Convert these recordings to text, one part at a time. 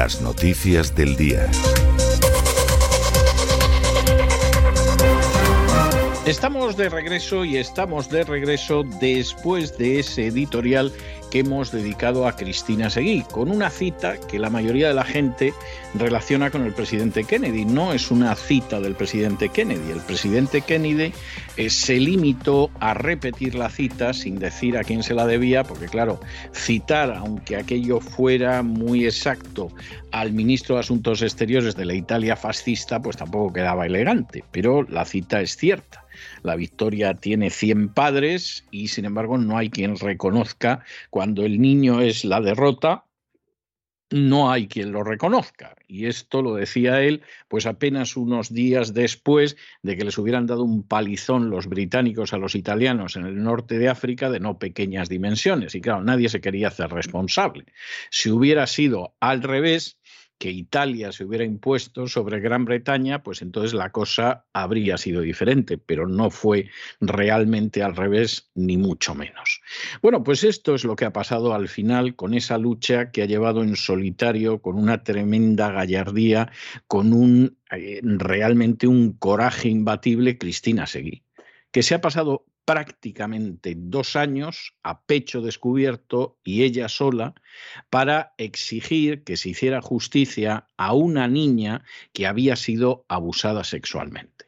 Las noticias del día. Estamos de regreso y estamos de regreso después de ese editorial que hemos dedicado a Cristina Seguí, con una cita que la mayoría de la gente relaciona con el presidente Kennedy. No es una cita del presidente Kennedy. El presidente Kennedy eh, se limitó a repetir la cita sin decir a quién se la debía, porque claro, citar, aunque aquello fuera muy exacto, al ministro de Asuntos Exteriores de la Italia fascista, pues tampoco quedaba elegante. Pero la cita es cierta. La victoria tiene 100 padres y sin embargo no hay quien reconozca cuando el niño es la derrota, no hay quien lo reconozca. Y esto lo decía él, pues apenas unos días después de que les hubieran dado un palizón los británicos a los italianos en el norte de África de no pequeñas dimensiones. Y claro, nadie se quería hacer responsable. Si hubiera sido al revés, que Italia se hubiera impuesto sobre Gran Bretaña, pues entonces la cosa habría sido diferente, pero no fue realmente al revés, ni mucho menos. Bueno, pues esto es lo que ha pasado al final con esa lucha que ha llevado en solitario, con una tremenda gallardía, con un eh, realmente un coraje imbatible, Cristina Seguí que se ha pasado prácticamente dos años a pecho descubierto y ella sola para exigir que se hiciera justicia a una niña que había sido abusada sexualmente.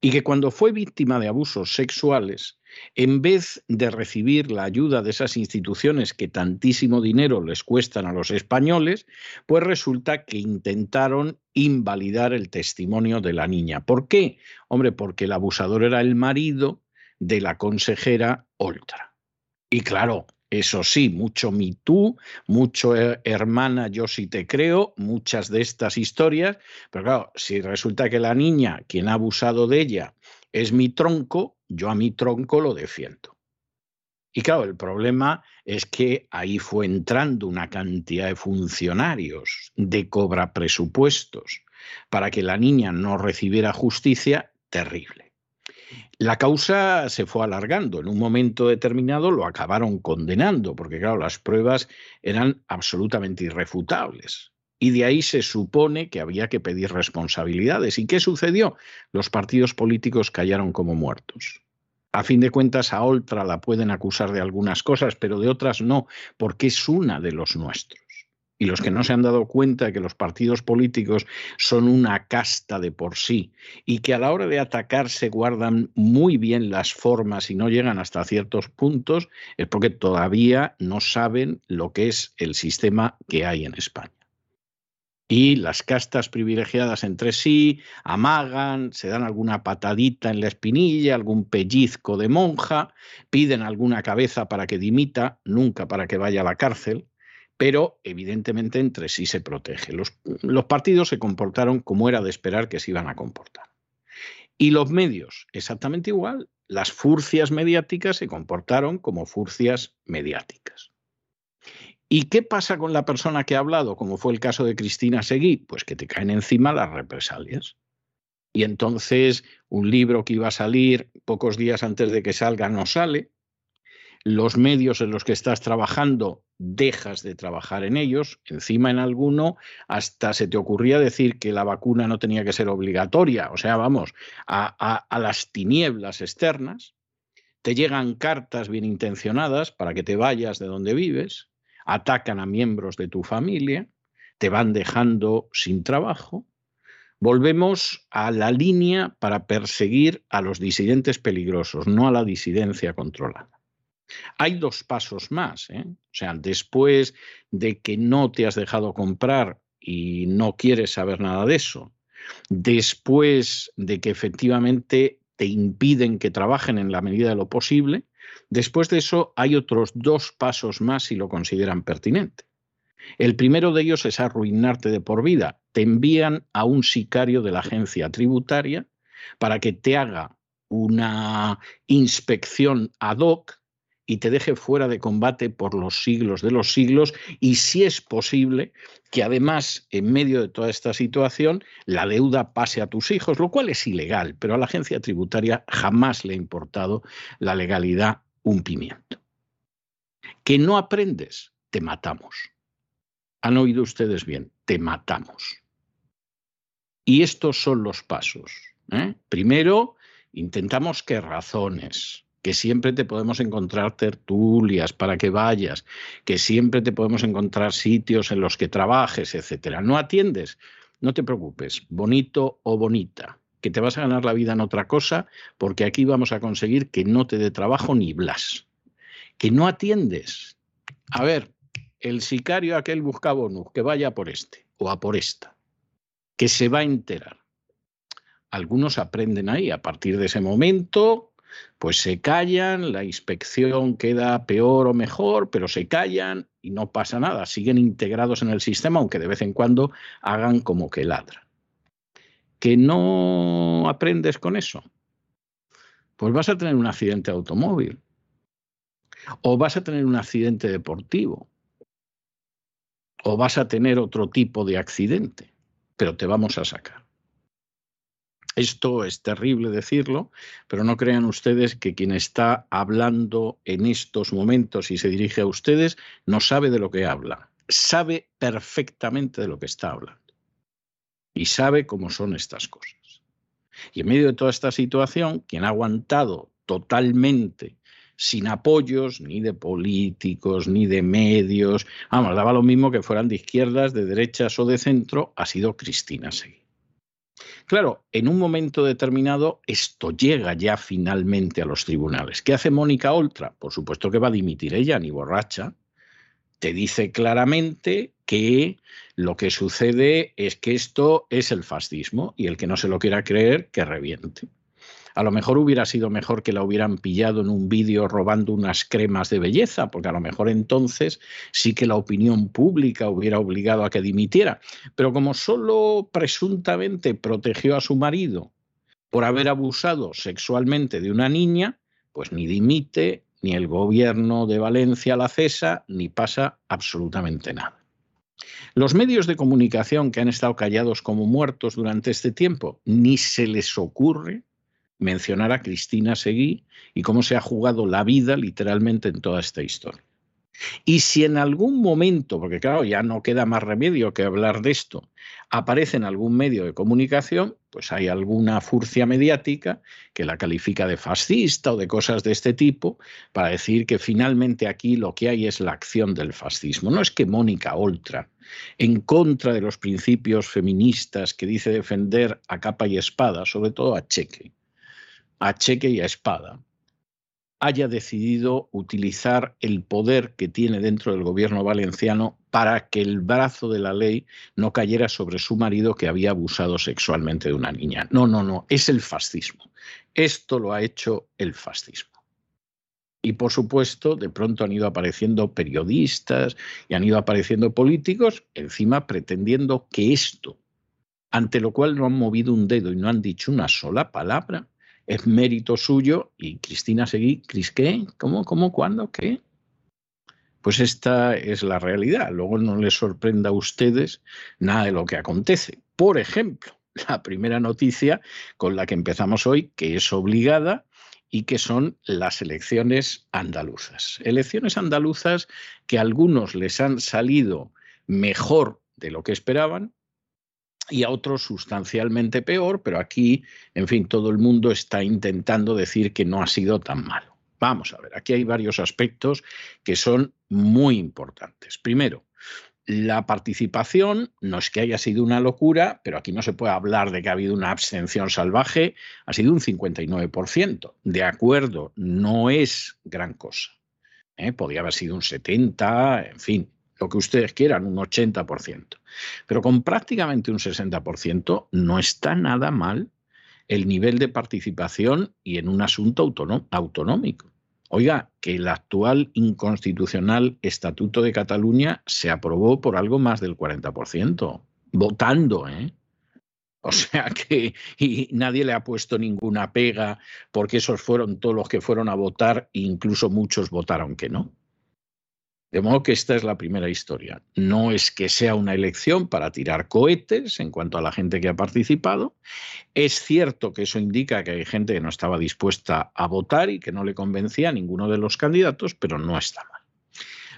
Y que cuando fue víctima de abusos sexuales, en vez de recibir la ayuda de esas instituciones que tantísimo dinero les cuestan a los españoles, pues resulta que intentaron invalidar el testimonio de la niña. ¿Por qué? Hombre, porque el abusador era el marido de la consejera Oltra. Y claro, Eso sí, mucho Me Too, mucho eh, hermana, yo sí te creo, muchas de estas historias, pero claro, si resulta que la niña, quien ha abusado de ella, es mi tronco, yo a mi tronco lo defiendo. Y claro, el problema es que ahí fue entrando una cantidad de funcionarios de cobra presupuestos para que la niña no recibiera justicia terrible. La causa se fue alargando. En un momento determinado lo acabaron condenando, porque claro, las pruebas eran absolutamente irrefutables. Y de ahí se supone que había que pedir responsabilidades. ¿Y qué sucedió? Los partidos políticos callaron como muertos. A fin de cuentas, a Oltra la pueden acusar de algunas cosas, pero de otras no, porque es una de los nuestros y los que no se han dado cuenta de que los partidos políticos son una casta de por sí y que a la hora de atacar se guardan muy bien las formas y no llegan hasta ciertos puntos, es porque todavía no saben lo que es el sistema que hay en España. Y las castas privilegiadas entre sí amagan, se dan alguna patadita en la espinilla, algún pellizco de monja, piden alguna cabeza para que dimita, nunca para que vaya a la cárcel, pero evidentemente entre sí se protege. Los, partidos se comportaron como era de esperar que se iban a comportar. Y los medios, exactamente igual. Las furcias mediáticas se comportaron como furcias mediáticas. ¿Y qué pasa con la persona que ha hablado, como fue el caso de Cristina Seguí? Pues que te caen encima las represalias. Y entonces un libro que iba a salir pocos días antes de que salga no sale, los medios en los que estás trabajando dejas de trabajar en ellos, encima en alguno hasta se te ocurría decir que la vacuna no tenía que ser obligatoria, o sea, vamos, a, las tinieblas externas, te llegan cartas bien intencionadas para que te vayas de donde vives, atacan a miembros de tu familia, te van dejando sin trabajo. Volvemos a la línea para perseguir a los disidentes peligrosos, no a la disidencia controlada. Hay dos pasos más. ¿eh? O sea, después de que no te has dejado comprar y no quieres saber nada de eso, después de que efectivamente te impiden que trabajen en la medida de lo posible, después de eso hay otros dos pasos más si lo consideran pertinente. El primero de ellos es arruinarte de por vida. Te envían a un sicario de la agencia tributaria para que te haga una inspección ad hoc y te deje fuera de combate por los siglos de los siglos y si es posible que además en medio de toda esta situación la deuda pase a tus hijos, lo cual es ilegal, pero a la agencia tributaria jamás le ha importado la legalidad un pimiento. Que no aprendes, te matamos. Han oído ustedes bien, te matamos. Y estos son los pasos. ¿eh? Primero, intentamos que razones, que siempre te podemos encontrar tertulias para que vayas, que siempre te podemos encontrar sitios en los que trabajes, etcétera. ¿No atiendes? No te preocupes, bonito o bonita, que te vas a ganar la vida en otra cosa, porque aquí vamos a conseguir que no te dé trabajo ni blas. Que no atiendes. A ver, el sicario aquel busca bonus, que vaya por este o a por esta, que se va a enterar. Algunos aprenden ahí, a partir de ese momento pues se callan, la inspección queda peor o mejor, pero se callan y no pasa nada, siguen integrados en el sistema, aunque de vez en cuando hagan como que ladra. ¿Que no aprendes con eso? Pues vas a tener un accidente automóvil o vas a tener un accidente deportivo o vas a tener otro tipo de accidente, pero te vamos a sacar. Esto es terrible decirlo, pero no crean ustedes que quien está hablando en estos momentos y se dirige a ustedes no sabe de lo que habla. Sabe perfectamente de lo que está hablando. Y sabe cómo son estas cosas. Y en medio de toda esta situación, quien ha aguantado totalmente sin apoyos ni de políticos, ni de medios, vamos, daba lo mismo que fueran de izquierdas, de derechas o de centro, ha sido Cristina Seguí. Claro, en un momento determinado esto llega ya finalmente a los tribunales. ¿Qué hace Mónica Oltra? Por supuesto que va a dimitir ella, ni borracha. Te dice claramente que lo que sucede es que esto es el fascismo y el que no se lo quiera creer, que reviente. A lo mejor hubiera sido mejor que la hubieran pillado en un vídeo robando unas cremas de belleza, porque a lo mejor entonces sí que la opinión pública hubiera obligado a que dimitiera. Pero como solo presuntamente protegió a su marido por haber abusado sexualmente de una niña, pues ni dimite, ni el gobierno de Valencia la cesa, ni pasa absolutamente nada. Los medios de comunicación que han estado callados como muertos durante este tiempo, ni se les ocurre mencionar a Cristina Seguí y cómo se ha jugado la vida literalmente en toda esta historia. Y si en algún momento, porque claro, ya no queda más remedio que hablar de esto, aparece en algún medio de comunicación, pues hay alguna furcia mediática que la califica de fascista o de cosas de este tipo, para decir que finalmente aquí lo que hay es la acción del fascismo. No es que Mónica Oltra, en contra de los principios feministas que dice defender a capa y espada, sobre todo a Cheque, a Cheque y a Espada, haya decidido utilizar el poder que tiene dentro del gobierno valenciano para que el brazo de la ley no cayera sobre su marido que había abusado sexualmente de una niña. No, no, no, es el fascismo. Esto lo ha hecho el fascismo. Y por supuesto, de pronto han ido apareciendo periodistas y han ido apareciendo políticos, encima pretendiendo que esto, ante lo cual no han movido un dedo y no han dicho una sola palabra, es mérito suyo y Cristina Seguí, ¿Cris qué? ¿Cómo, cómo, cuándo, qué? Pues esta es la realidad. Luego no les sorprenda a ustedes nada de lo que acontece. Por ejemplo, la primera noticia con la que empezamos hoy, que es obligada y que son las elecciones andaluzas. Elecciones andaluzas que a algunos les han salido mejor de lo que esperaban, y a otros sustancialmente peor, pero aquí, en fin, todo el mundo está intentando decir que no ha sido tan malo. Vamos a ver, aquí hay varios aspectos que son muy importantes. Primero, la participación no es que haya sido una locura, pero aquí no se puede hablar de que ha habido una abstención salvaje, ha sido un 59%. De acuerdo, no es gran cosa. ¿eh? Podría haber sido un 70, en fin, lo que ustedes quieran, un 80%. Pero con prácticamente un 60% no está nada mal el nivel de participación y en un asunto autonómico. Oiga, que el actual inconstitucional Estatuto de Cataluña se aprobó por algo más del 40%, votando, ¿eh? O sea que y nadie le ha puesto ninguna pega porque esos fueron todos los que fueron a votar e incluso muchos votaron que no. De modo que esta es la primera historia. No es que sea una elección para tirar cohetes en cuanto a la gente que ha participado. Es cierto que eso indica que hay gente que no estaba dispuesta a votar y que no le convencía a ninguno de los candidatos, pero no está mal.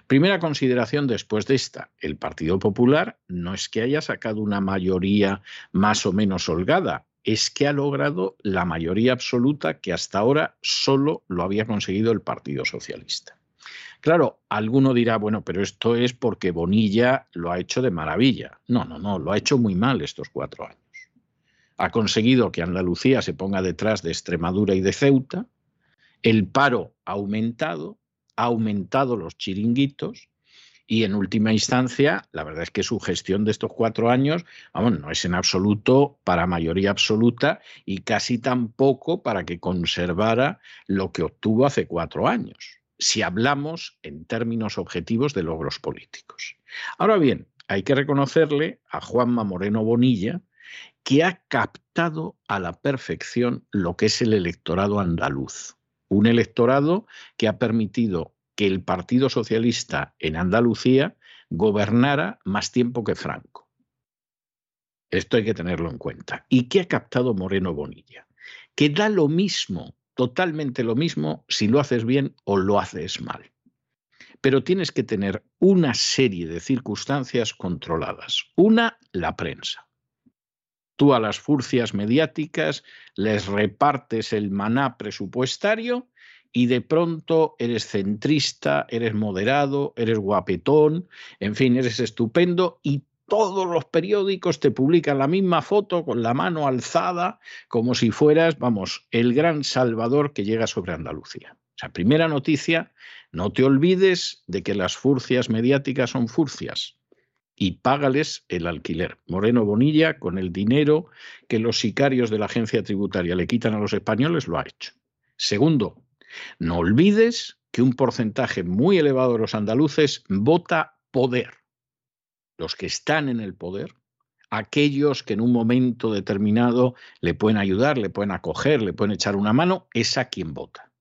Primera consideración después de esta. El Partido Popular no es que haya sacado una mayoría más o menos holgada, es que ha logrado la mayoría absoluta que hasta ahora solo lo había conseguido el Partido Socialista. Claro, alguno dirá, bueno, pero esto es porque Bonilla lo ha hecho de maravilla. No, no, no, lo ha hecho muy mal estos cuatro años. Ha conseguido que Andalucía se ponga detrás de Extremadura y de Ceuta. El paro ha aumentado, ha aumentado los chiringuitos y en última instancia, la verdad es que su gestión de estos cuatro años, vamos, no es en absoluto para mayoría absoluta y casi tampoco para que conservara lo que obtuvo hace cuatro años si hablamos en términos objetivos de logros políticos. Ahora bien, hay que reconocerle a Juanma Moreno Bonilla que ha captado a la perfección lo que es el electorado andaluz. Un electorado que ha permitido que el Partido Socialista en Andalucía gobernara más tiempo que Franco. Esto hay que tenerlo en cuenta. ¿Y qué ha captado Moreno Bonilla? Que da lo mismo totalmente lo mismo si lo haces bien o lo haces mal. Pero tienes que tener una serie de circunstancias controladas. Una, la prensa. Tú a las furcias mediáticas les repartes el maná presupuestario y de pronto eres centrista, eres moderado, eres guapetón, en fin, eres estupendo y todos los periódicos te publican la misma foto con la mano alzada, como si fueras, vamos, el gran salvador que llega sobre Andalucía. O sea, primera noticia, no te olvides de que las furcias mediáticas son furcias y págales el alquiler. Moreno Bonilla, con el dinero que los sicarios de la agencia tributaria le quitan a los españoles, lo ha hecho. Segundo, no olvides que un porcentaje muy elevado de los andaluces vota poder. Los que están en el poder, aquellos que en un momento determinado le pueden ayudar, le pueden acoger, le pueden echar una mano, es a quien vota.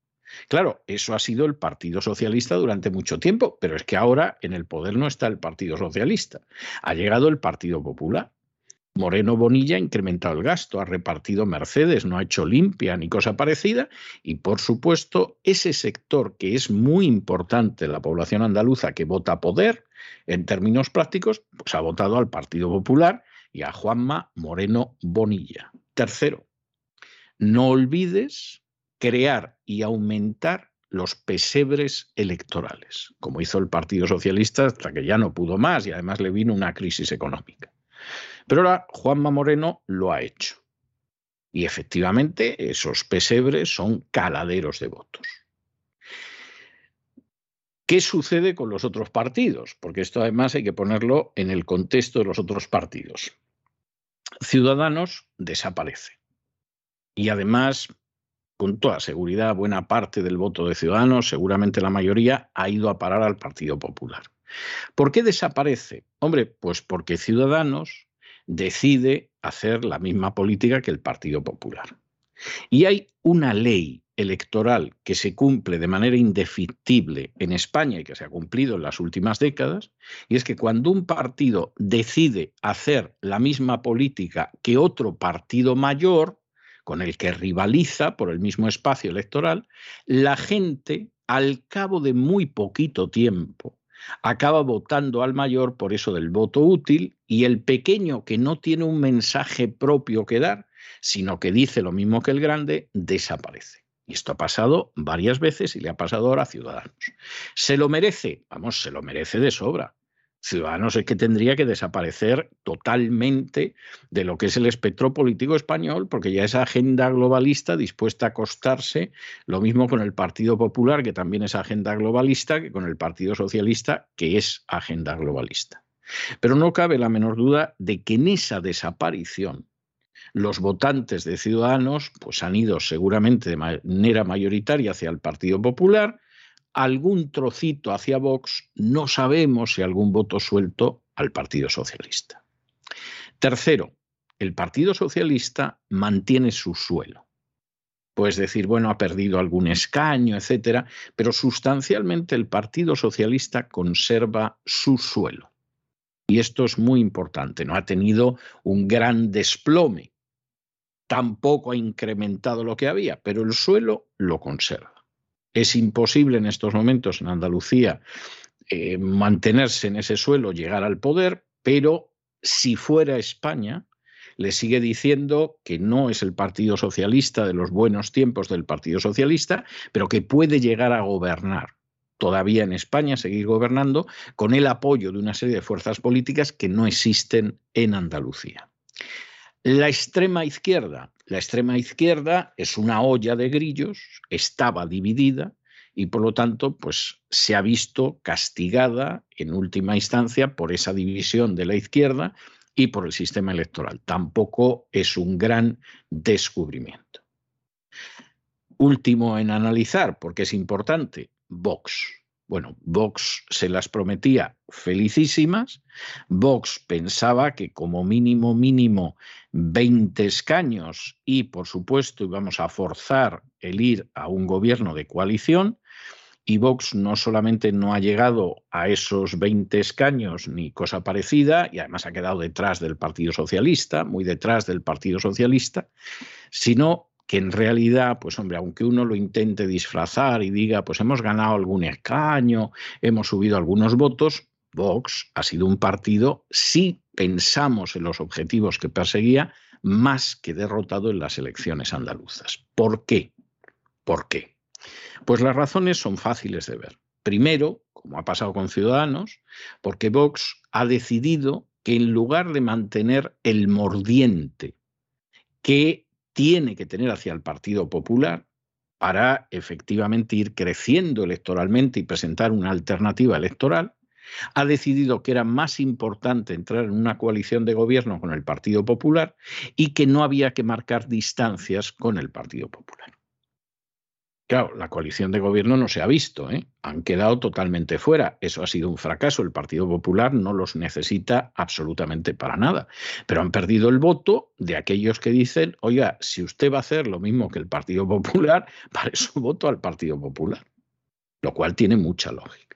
Claro, eso ha sido el Partido Socialista durante mucho tiempo, pero es que ahora en el poder no está el Partido Socialista. Ha llegado el Partido Popular. Moreno Bonilla ha incrementado el gasto, ha repartido Mercedes, no ha hecho limpia ni cosa parecida y por supuesto ese sector que es muy importante la población andaluza que vota poder en términos prácticos, pues ha votado al Partido Popular y a Juanma Moreno Bonilla. Tercero, no olvides crear y aumentar los pesebres electorales, como hizo el Partido Socialista hasta que ya no pudo más y además le vino una crisis económica. Pero ahora Juanma Moreno lo ha hecho. Y efectivamente esos pesebres son caladeros de votos. ¿Qué sucede con los otros partidos? Porque esto además hay que ponerlo en el contexto de los otros partidos. Ciudadanos desaparece. Y además con toda seguridad, buena parte del voto de Ciudadanos, seguramente la mayoría, ha ido a parar al Partido Popular. ¿Por qué desaparece? Hombre, pues porque Ciudadanos decide hacer la misma política que el Partido Popular. Y hay una ley electoral que se cumple de manera indefectible en España y que se ha cumplido en las últimas décadas, y es que cuando un partido decide hacer la misma política que otro partido mayor, con el que rivaliza por el mismo espacio electoral, la gente, al cabo de muy poquito tiempo, acaba votando al mayor por eso del voto útil y el pequeño que no tiene un mensaje propio que dar, sino que dice lo mismo que el grande, desaparece. Y esto ha pasado varias veces y le ha pasado ahora a Ciudadanos. ¿Se lo merece? Vamos, se lo merece de sobra. Ciudadanos es que tendría que desaparecer totalmente de lo que es el espectro político español, porque ya esa agenda globalista dispuesta a acostarse, lo mismo con el Partido Popular, que también es agenda globalista, que con el Partido Socialista, que es agenda globalista. Pero no cabe la menor duda de que en esa desaparición los votantes de Ciudadanos pues han ido seguramente de manera mayoritaria hacia el Partido Popular, algún trocito hacia Vox, no sabemos si algún voto suelto al Partido Socialista. Tercero, el Partido Socialista mantiene su suelo. Puedes decir, bueno, ha perdido algún escaño, etcétera, pero sustancialmente el Partido Socialista conserva su suelo. Y esto es muy importante, no ha tenido un gran desplome, tampoco ha incrementado lo que había, pero el suelo lo conserva. Es imposible en estos momentos en Andalucía eh, mantenerse en ese suelo, llegar al poder, pero si fuera España, le sigue diciendo que no es el Partido Socialista de los buenos tiempos del Partido Socialista, pero que puede llegar a gobernar todavía en España, seguir gobernando, con el apoyo de una serie de fuerzas políticas que no existen en Andalucía. La extrema izquierda la extrema izquierda es una olla de grillos, estaba dividida y por lo tanto pues se ha visto castigada en última instancia por esa división de la izquierda y por el sistema electoral. Tampoco es un gran descubrimiento. Último en analizar, porque es importante, Vox. Bueno, Vox se las prometía felicísimas. Vox pensaba que como mínimo, mínimo 20 escaños y, por supuesto, íbamos a forzar el ir a un gobierno de coalición. Y Vox no solamente no ha llegado a esos 20 escaños ni cosa parecida, y además ha quedado detrás del Partido Socialista, muy detrás del Partido Socialista, sino que en realidad, pues hombre, aunque uno lo intente disfrazar y diga, pues hemos ganado algún escaño, hemos subido algunos votos, Vox ha sido un partido, si pensamos en los objetivos que perseguía, más que derrotado en las elecciones andaluzas. ¿Por qué? ¿Por qué? Pues las razones son fáciles de ver. Primero, como ha pasado con Ciudadanos, porque Vox ha decidido que en lugar de mantener el mordiente que tiene que tener hacia el Partido Popular para efectivamente ir creciendo electoralmente y presentar una alternativa electoral, ha decidido que era más importante entrar en una coalición de gobierno con el Partido Popular y que no había que marcar distancias con el Partido Popular. Claro, la coalición de gobierno no se ha visto, ¿eh? han quedado totalmente fuera. Eso ha sido un fracaso. El Partido Popular no los necesita absolutamente para nada. Pero han perdido el voto de aquellos que dicen, oiga, si usted va a hacer lo mismo que el Partido Popular, para eso voto al Partido Popular. Lo cual tiene mucha lógica.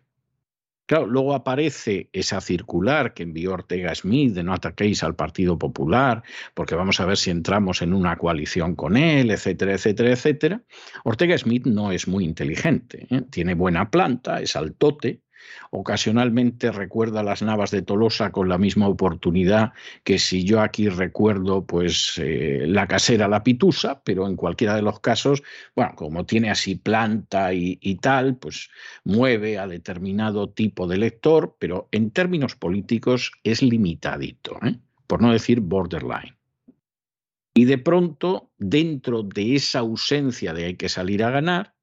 Luego aparece esa circular que envió Ortega Smith de no ataquéis al Partido Popular, porque vamos a ver si entramos en una coalición con él, etcétera, etcétera, etcétera. Ortega Smith no es muy inteligente, ¿eh? tiene buena planta, es altote, Ocasionalmente recuerda las Navas de Tolosa con la misma oportunidad que si yo aquí recuerdo pues eh, la casera La Pitusa, pero en cualquiera de los casos, bueno, como tiene así planta y, tal, pues mueve a determinado tipo de lector, pero en términos políticos es limitadito, ¿eh? por no decir borderline. Y de pronto, dentro de esa ausencia de hay que salir a ganar,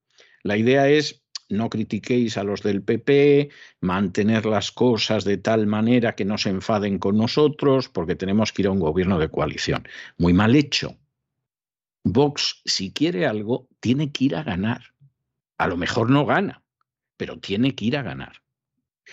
la idea es no critiquéis a los del PP, mantener las cosas de tal manera que no se enfaden con nosotros, porque tenemos que ir a un gobierno de coalición. Muy mal hecho. Vox, si quiere algo, tiene que ir a ganar. A lo mejor no gana, pero tiene que ir a ganar.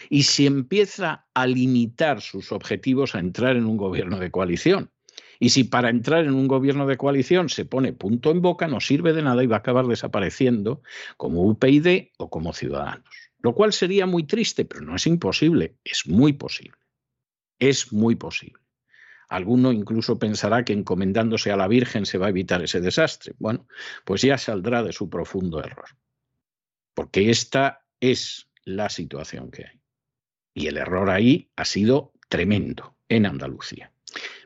Y si empieza a limitar sus objetivos a entrar en un gobierno de coalición, y si para entrar en un gobierno de coalición se pone punto en boca, no sirve de nada y va a acabar desapareciendo como UPyD o como Ciudadanos. Lo cual sería muy triste, pero no es imposible, es muy posible. Es muy posible. Alguno incluso pensará que encomendándose a la Virgen se va a evitar ese desastre. Bueno, pues ya saldrá de su profundo error. Porque esta es la situación que hay. Y el error ahí ha sido tremendo en Andalucía.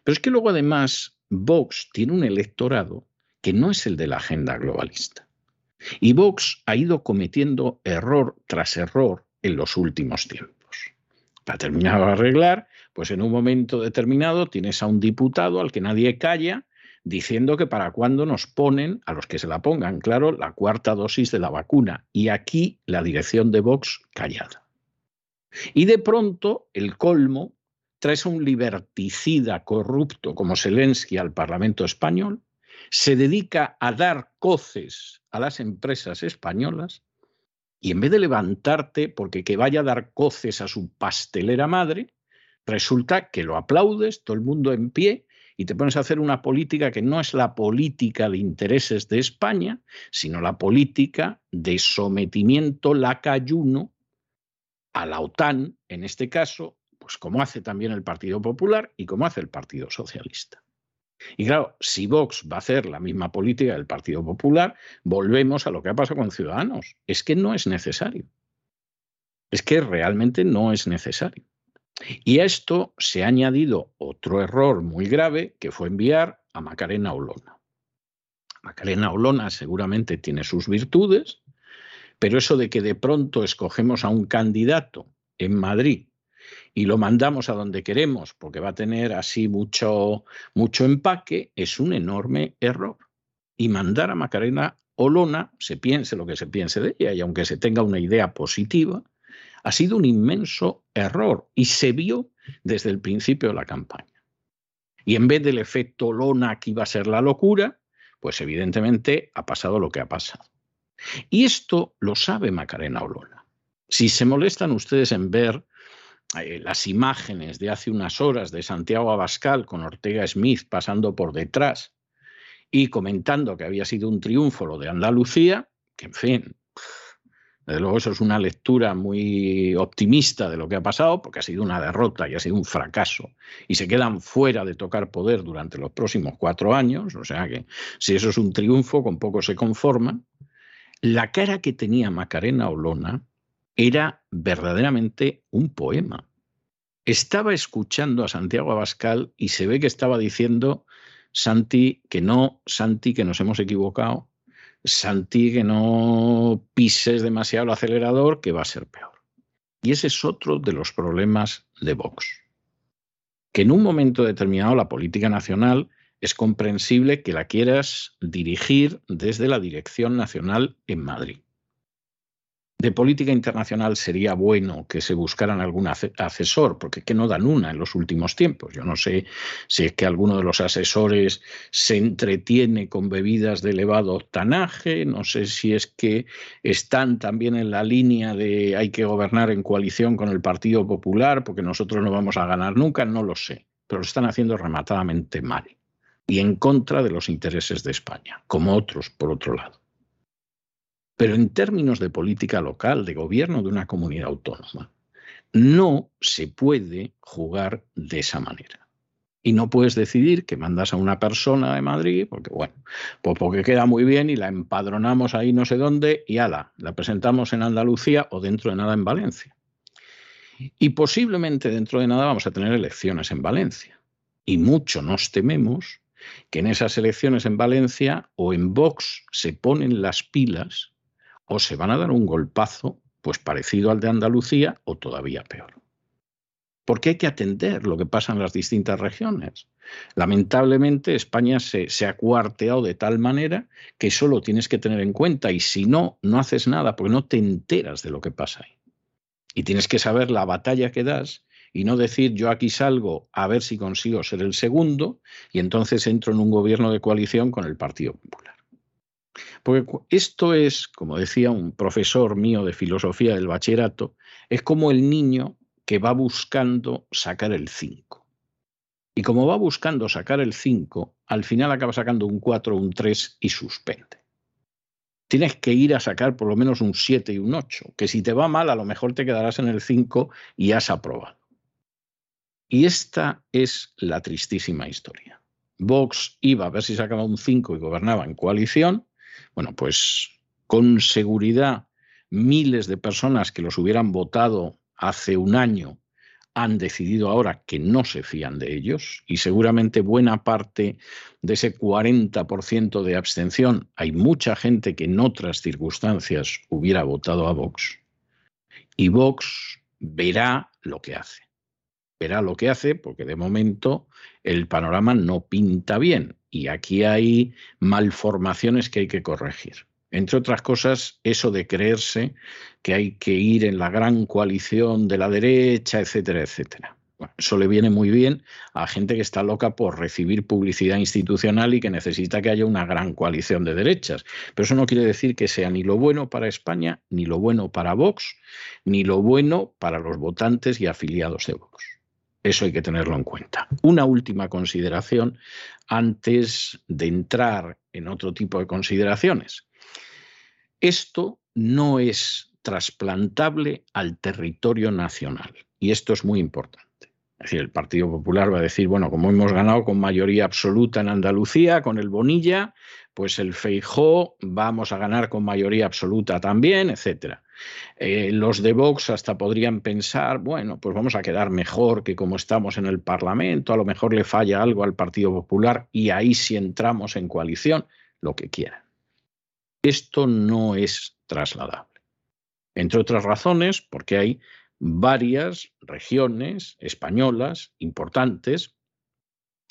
Pero es que luego además Vox tiene un electorado que no es el de la agenda globalista. Y Vox ha ido cometiendo error tras error en los últimos tiempos. Para terminar de arreglar, pues en un momento determinado tienes a un diputado al que nadie calla diciendo que para cuándo nos ponen, a los que se la pongan, claro, la cuarta dosis de la vacuna. Y aquí la dirección de Vox callada. Y de pronto el colmo traes un liberticida corrupto como Zelensky al Parlamento español, se dedica a dar coces a las empresas españolas y en vez de levantarte porque que vaya a dar coces a su pastelera madre, resulta que lo aplaudes, todo el mundo en pie, y te pones a hacer una política que no es la política de intereses de España, sino la política de sometimiento lacayuno a la OTAN, en este caso, pues como hace también el Partido Popular y como hace el Partido Socialista. Y claro, si Vox va a hacer la misma política del Partido Popular, volvemos a lo que ha pasado con Ciudadanos. Es que no es necesario. Es que realmente no es necesario. Y a esto se ha añadido otro error muy grave que fue enviar a Macarena Olona. Macarena Olona seguramente tiene sus virtudes, pero eso de que de pronto escogemos a un candidato en Madrid y lo mandamos a donde queremos porque va a tener así mucho, mucho empaque, es un enorme error. Y mandar a Macarena Olona, se piense lo que se piense de ella, y aunque se tenga una idea positiva, ha sido un inmenso error y se vio desde el principio de la campaña. Y en vez del efecto Olona que iba a ser la locura, pues evidentemente ha pasado lo que ha pasado. Y esto lo sabe Macarena Olona. Si se molestan ustedes en ver las imágenes de hace unas horas de Santiago Abascal con Ortega Smith pasando por detrás y comentando que había sido un triunfo lo de Andalucía, que en fin, desde luego eso es una lectura muy optimista de lo que ha pasado, porque ha sido una derrota y ha sido un fracaso, y se quedan fuera de tocar poder durante los próximos cuatro años, o sea que si eso es un triunfo, con poco se conforman. La cara que tenía Macarena Olona era verdaderamente un poema. Estaba escuchando a Santiago Abascal y se ve que estaba diciendo, Santi, que no, Santi, que nos hemos equivocado, Santi, que no pises demasiado el acelerador, que va a ser peor. Y ese es otro de los problemas de Vox. Que en un momento determinado la política nacional es comprensible que la quieras dirigir desde la Dirección Nacional en Madrid. De política internacional sería bueno que se buscaran algún asesor, porque que no dan una en los últimos tiempos. Yo no sé si es que alguno de los asesores se entretiene con bebidas de elevado octanaje, no sé si es que están también en la línea de hay que gobernar en coalición con el Partido Popular, porque nosotros no vamos a ganar nunca, no lo sé, pero lo están haciendo rematadamente mal y en contra de los intereses de España, como otros, por otro lado. Pero en términos de política local, de gobierno de una comunidad autónoma, no se puede jugar de esa manera. Y no puedes decidir que mandas a una persona de Madrid, porque bueno, pues porque queda muy bien y la empadronamos ahí no sé dónde y ala, la presentamos en Andalucía o dentro de nada en Valencia. Y posiblemente dentro de nada vamos a tener elecciones en Valencia. Y mucho nos tememos que en esas elecciones en Valencia o en Vox se ponen las pilas o se van a dar un golpazo, pues parecido al de Andalucía o todavía peor. Porque hay que atender lo que pasa en las distintas regiones. Lamentablemente España se, se, ha cuarteado de tal manera que solo tienes que tener en cuenta y si no, no haces nada porque no te enteras de lo que pasa ahí. Y tienes que saber la batalla que das y no decir yo aquí salgo a ver si consigo ser el segundo y entonces entro en un gobierno de coalición con el Partido Popular. Porque esto es, como decía un profesor mío de filosofía del bachillerato, es como el niño que va buscando sacar el 5. Y como va buscando sacar el 5, al final acaba sacando un 4 o un 3 y suspende. Tienes que ir a sacar por lo menos un 7 y un 8, que si te va mal a lo mejor te quedarás en el 5 y has aprobado. Y esta es la tristísima historia. Vox iba a ver si sacaba un 5 y gobernaba en coalición, bueno, pues con seguridad miles de personas que los hubieran votado hace un año han decidido ahora que no se fían de ellos y seguramente buena parte de ese 40% de abstención, hay mucha gente que en otras circunstancias hubiera votado a Vox y Vox verá lo que hace. Verá lo que hace porque de momento el panorama no pinta bien y aquí hay malformaciones que hay que corregir. Entre otras cosas, eso de creerse que hay que ir en la gran coalición de la derecha, etcétera, etcétera. eso le viene muy bien a gente que está loca por recibir publicidad institucional y que necesita que haya una gran coalición de derechas. Pero eso no quiere decir que sea ni lo bueno para España, ni lo bueno para Vox, ni lo bueno para los votantes y afiliados de Vox. Eso hay que tenerlo en cuenta. Una última consideración antes de entrar en otro tipo de consideraciones. Esto no es trasplantable al territorio nacional y esto es muy importante. Es decir, el Partido Popular va a decir, bueno, como hemos ganado con mayoría absoluta en Andalucía, con el Bonilla, pues el Feijó vamos a ganar con mayoría absoluta también, etcétera. Eh, los de Vox hasta podrían pensar, bueno, pues vamos a quedar mejor que como estamos en el Parlamento, a lo mejor le falla algo al Partido Popular y ahí sí entramos en coalición, lo que quieran. Esto no es trasladable. Entre otras razones, porque hay varias regiones españolas importantes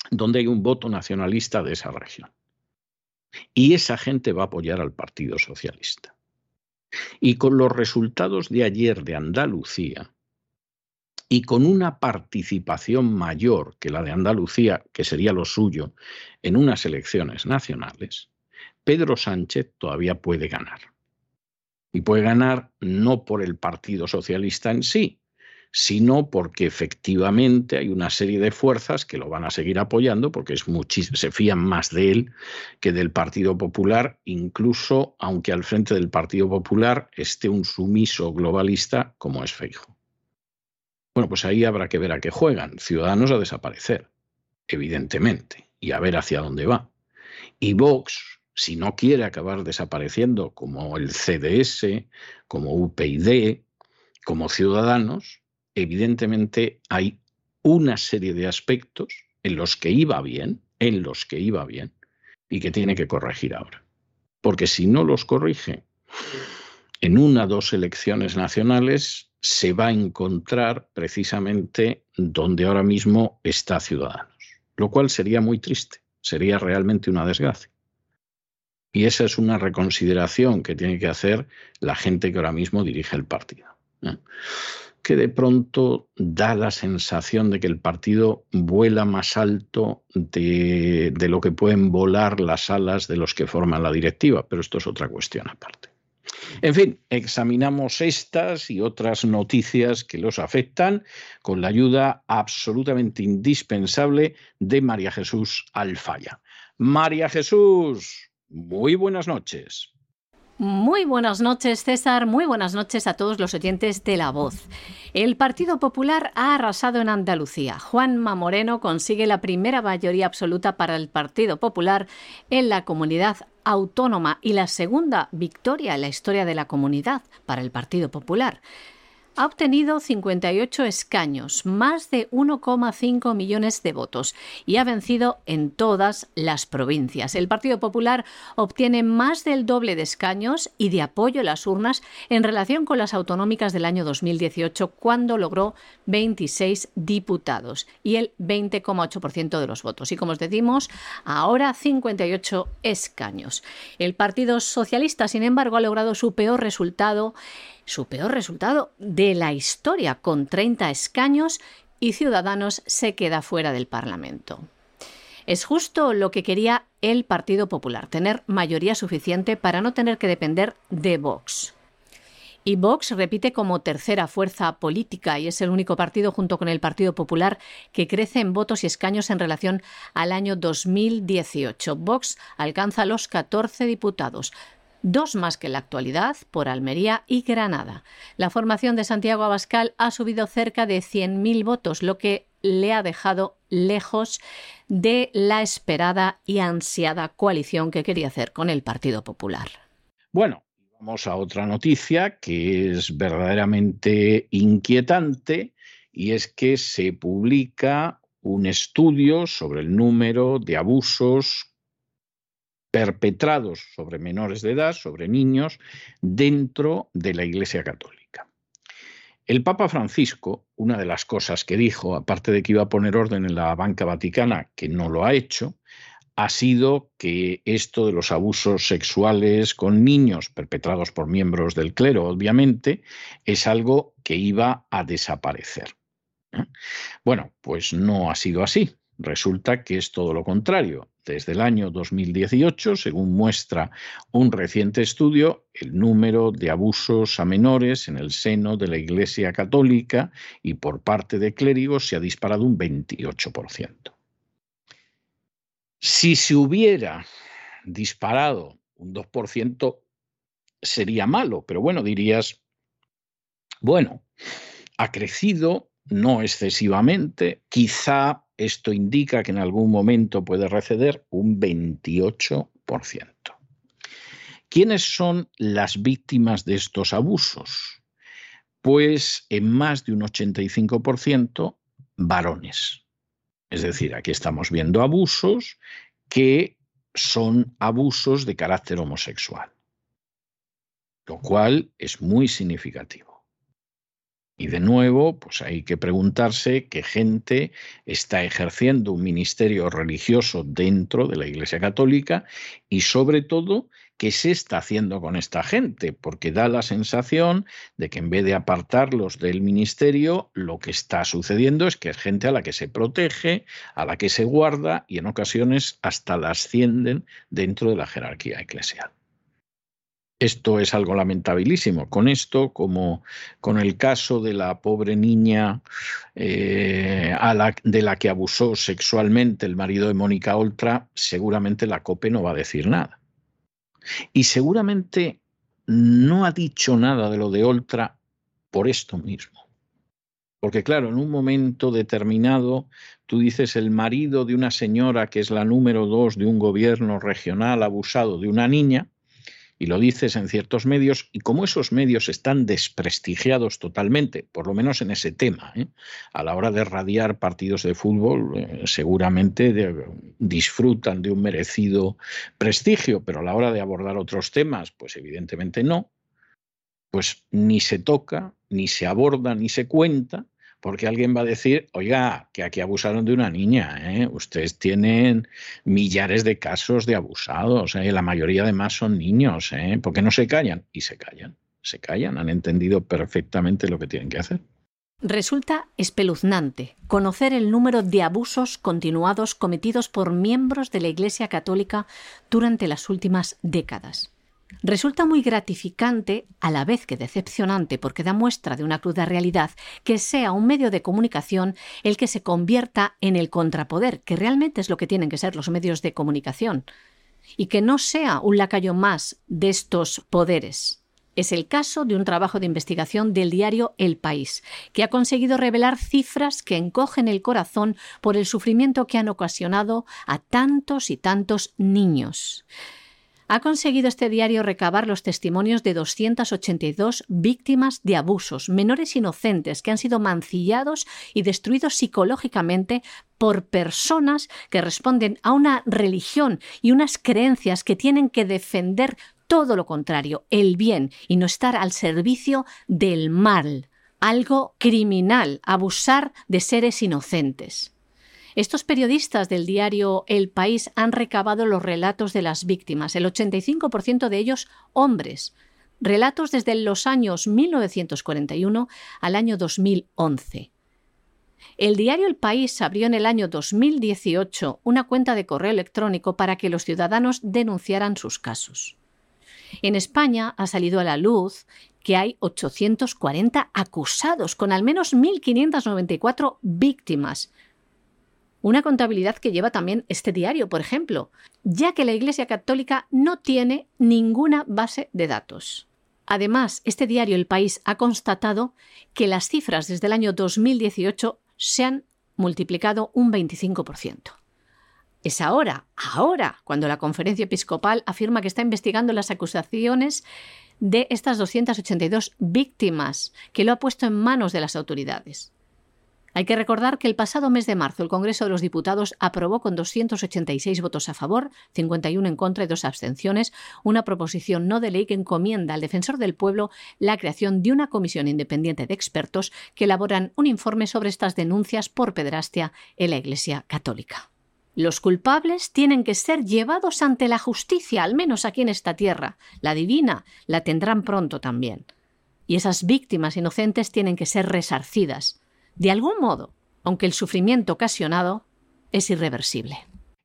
donde hay un voto nacionalista de esa región. Y esa gente va a apoyar al Partido Socialista. Y con los resultados de ayer de Andalucía, y con una participación mayor que la de Andalucía, que sería lo suyo, en unas elecciones nacionales, Pedro Sánchez todavía puede ganar. Y puede ganar no por el Partido Socialista en sí, sino porque efectivamente hay una serie de fuerzas que lo van a seguir apoyando porque es se fían más de él que del Partido Popular, incluso aunque al frente del Partido Popular esté un sumiso globalista como es Feijo. Bueno, pues ahí habrá que ver a qué juegan. Ciudadanos a desaparecer, evidentemente, y a ver hacia dónde va. Y Vox, si no quiere acabar desapareciendo como el CDS, como UPyD, como Ciudadanos, evidentemente hay una serie de aspectos en los que iba bien, en los que iba bien, y que tiene que corregir ahora. Porque si no los corrige en una o dos elecciones nacionales, se va a encontrar precisamente donde ahora mismo está Ciudadanos, lo cual sería muy triste, sería realmente una desgracia. Y esa es una reconsideración que tiene que hacer la gente que ahora mismo dirige el partido. Que de pronto da la sensación de que el partido vuela más alto de, de lo que pueden volar las alas de los que forman la directiva, pero esto es otra cuestión aparte. En fin, examinamos estas y otras noticias que los afectan con la ayuda absolutamente indispensable de María Jesús Alfaya. María Jesús, muy buenas noches. Muy buenas noches, César. Muy buenas noches a todos los oyentes de La Voz. El Partido Popular ha arrasado en Andalucía. Juanma Moreno consigue la primera mayoría absoluta para el Partido Popular en la comunidad autónoma y la segunda victoria en la historia de la comunidad para el Partido Popular ha obtenido 58 escaños, más de 1,5 millones de votos y ha vencido en todas las provincias. El Partido Popular obtiene más del doble de escaños y de apoyo en las urnas en relación con las autonómicas del año 2018, cuando logró 26 diputados y el 20,8% de los votos. Y como os decimos, ahora 58 escaños. El Partido Socialista, sin embargo, ha logrado su peor resultado su peor resultado de la historia, con 30 escaños y Ciudadanos se queda fuera del Parlamento. Es justo lo que quería el Partido Popular, tener mayoría suficiente para no tener que depender de Vox. Y Vox repite como tercera fuerza política y es el único partido junto con el Partido Popular que crece en votos y escaños en relación al año 2018. Vox alcanza los 14 diputados, dos más que en la actualidad por Almería y Granada. La formación de Santiago Abascal ha subido cerca de 100.000 votos, lo que le ha dejado lejos de la esperada y ansiada coalición que quería hacer con el Partido Popular. Bueno, vamos a otra noticia que es verdaderamente inquietante y es que se publica un estudio sobre el número de abusos perpetrados sobre menores de edad, sobre niños, dentro de la Iglesia Católica. El Papa Francisco, una de las cosas que dijo, aparte de que iba a poner orden en la banca vaticana, que no lo ha hecho, ha sido que esto de los abusos sexuales con niños perpetrados por miembros del clero, obviamente, es algo que iba a desaparecer. ¿eh? Bueno, pues no ha sido así. Resulta que es todo lo contrario. Desde el año 2018, según muestra un reciente estudio, el número de abusos a menores en el seno de la Iglesia Católica y por parte de clérigos se ha disparado un 28%. Si se hubiera disparado un 2%, sería malo, pero bueno, dirías, bueno, ha crecido, no excesivamente, quizá esto indica que en algún momento puede receder un 28%. ¿Quiénes son las víctimas de estos abusos? Pues en más de un 85% varones. Es decir, aquí estamos viendo abusos que son abusos de carácter homosexual, lo cual es muy significativo. Y de nuevo, pues hay que preguntarse qué gente está ejerciendo un ministerio religioso dentro de la Iglesia Católica y sobre todo qué se está haciendo con esta gente, porque da la sensación de que en vez de apartarlos del ministerio, lo que está sucediendo es que es gente a la que se protege, a la que se guarda y en ocasiones hasta la ascienden dentro de la jerarquía eclesial. Esto es algo lamentabilísimo. Con esto, como con el caso de la pobre niña eh, de la que abusó sexualmente el marido de Mónica Oltra, seguramente la COPE no va a decir nada. Y seguramente no ha dicho nada de lo de Oltra por esto mismo. Porque claro, en un momento determinado, tú dices el marido de una señora que es la número dos de un gobierno regional abusado de una niña, y lo dices en ciertos medios, y como esos medios están desprestigiados totalmente, por lo menos en ese tema, ¿eh? a la hora de radiar partidos de fútbol, eh, seguramente disfrutan de un merecido prestigio, pero a la hora de abordar otros temas, pues evidentemente no, pues ni se toca, ni se aborda, ni se cuenta, porque alguien va a decir, oiga, que aquí abusaron de una niña, ¿eh? ustedes tienen millares de casos de abusados, ¿eh? la mayoría además son niños, ¿eh? ¿por qué no se callan? Y se callan, se callan, han entendido perfectamente lo que tienen que hacer. Resulta espeluznante conocer el número de abusos continuados cometidos por miembros de la Iglesia Católica durante las últimas décadas. Resulta muy gratificante, a la vez que decepcionante, porque da muestra de una cruda realidad, que sea un medio de comunicación el que se convierta en el contrapoder, que realmente es lo que tienen que ser los medios de comunicación, y que no sea un lacayo más de estos poderes. Es el caso de un trabajo de investigación del diario El País, que ha conseguido revelar cifras que encogen el corazón por el sufrimiento que han ocasionado a tantos y tantos niños. Ha conseguido este diario recabar los testimonios de 282 víctimas de abusos, menores inocentes que han sido mancillados y destruidos psicológicamente por personas que responden a una religión y unas creencias que tienen que defender todo lo contrario, el bien y no estar al servicio del mal, algo criminal, abusar de seres inocentes. Estos periodistas del diario El País han recabado los relatos de las víctimas, el 85% de ellos hombres, relatos desde los años 1941 al año 2011. El diario El País abrió en el año 2018 una cuenta de correo electrónico para que los ciudadanos denunciaran sus casos. En España ha salido a la luz que hay 840 acusados, con al menos 1.594 víctimas. Una contabilidad que lleva también este diario, por ejemplo, ya que la Iglesia Católica no tiene ninguna base de datos. Además, este diario El País ha constatado que las cifras desde el año 2018 se han multiplicado un 25%. Es ahora, ahora, cuando la conferencia episcopal afirma que está investigando las acusaciones de estas 282 víctimas, que lo ha puesto en manos de las autoridades. Hay que recordar que el pasado mes de marzo el Congreso de los Diputados aprobó con 286 votos a favor, 51 en contra y dos abstenciones una proposición no de ley que encomienda al defensor del pueblo la creación de una comisión independiente de expertos que elaboran un informe sobre estas denuncias por pedrastia en la Iglesia Católica. Los culpables tienen que ser llevados ante la justicia, al menos aquí en esta tierra. La divina la tendrán pronto también. Y esas víctimas inocentes tienen que ser resarcidas, de algún modo, aunque el sufrimiento ocasionado es irreversible.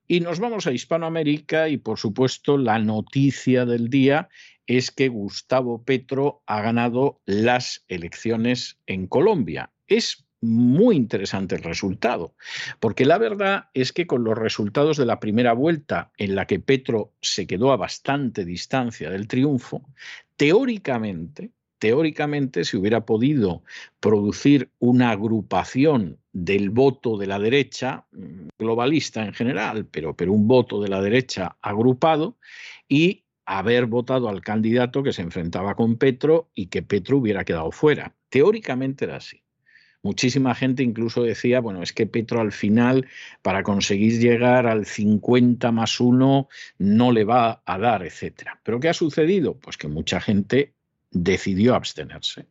Y nos vamos a Hispanoamérica y por supuesto la noticia del día es que Gustavo Petro ha ganado las elecciones en Colombia. Es muy interesante el resultado, porque la verdad es que con los resultados de la primera vuelta, en la que Petro se quedó a bastante distancia del triunfo, teóricamente, teóricamente se hubiera podido producir una agrupación del voto de la derecha, mm, globalista en general, pero, pero un voto de la derecha agrupado, y haber votado al candidato que se enfrentaba con Petro y que Petro hubiera quedado fuera. Teóricamente era así. Muchísima gente incluso decía, bueno, es que Petro al final, para conseguir llegar al 50 más 1, no le va a dar, etcétera. ¿Pero qué ha sucedido? Pues que mucha gente decidió abstenerse.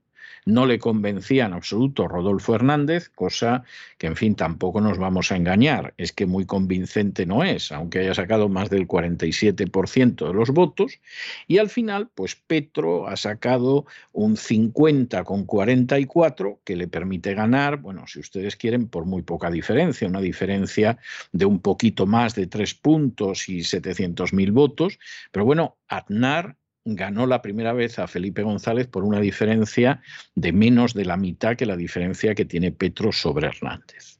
No le convencía en absoluto Rodolfo Hernández, cosa que, en fin, tampoco nos vamos a engañar, es que muy convincente no es, aunque haya sacado más del 47% de los votos, y al final, pues Petro ha sacado un 50 con 44 que le permite ganar, bueno, si ustedes quieren, por muy poca diferencia, una diferencia de un poquito más de tres puntos y 700.000 votos, pero bueno, Aznar ganó la primera vez a Felipe González por una diferencia de menos de la mitad que la diferencia que tiene Petro sobre Hernández.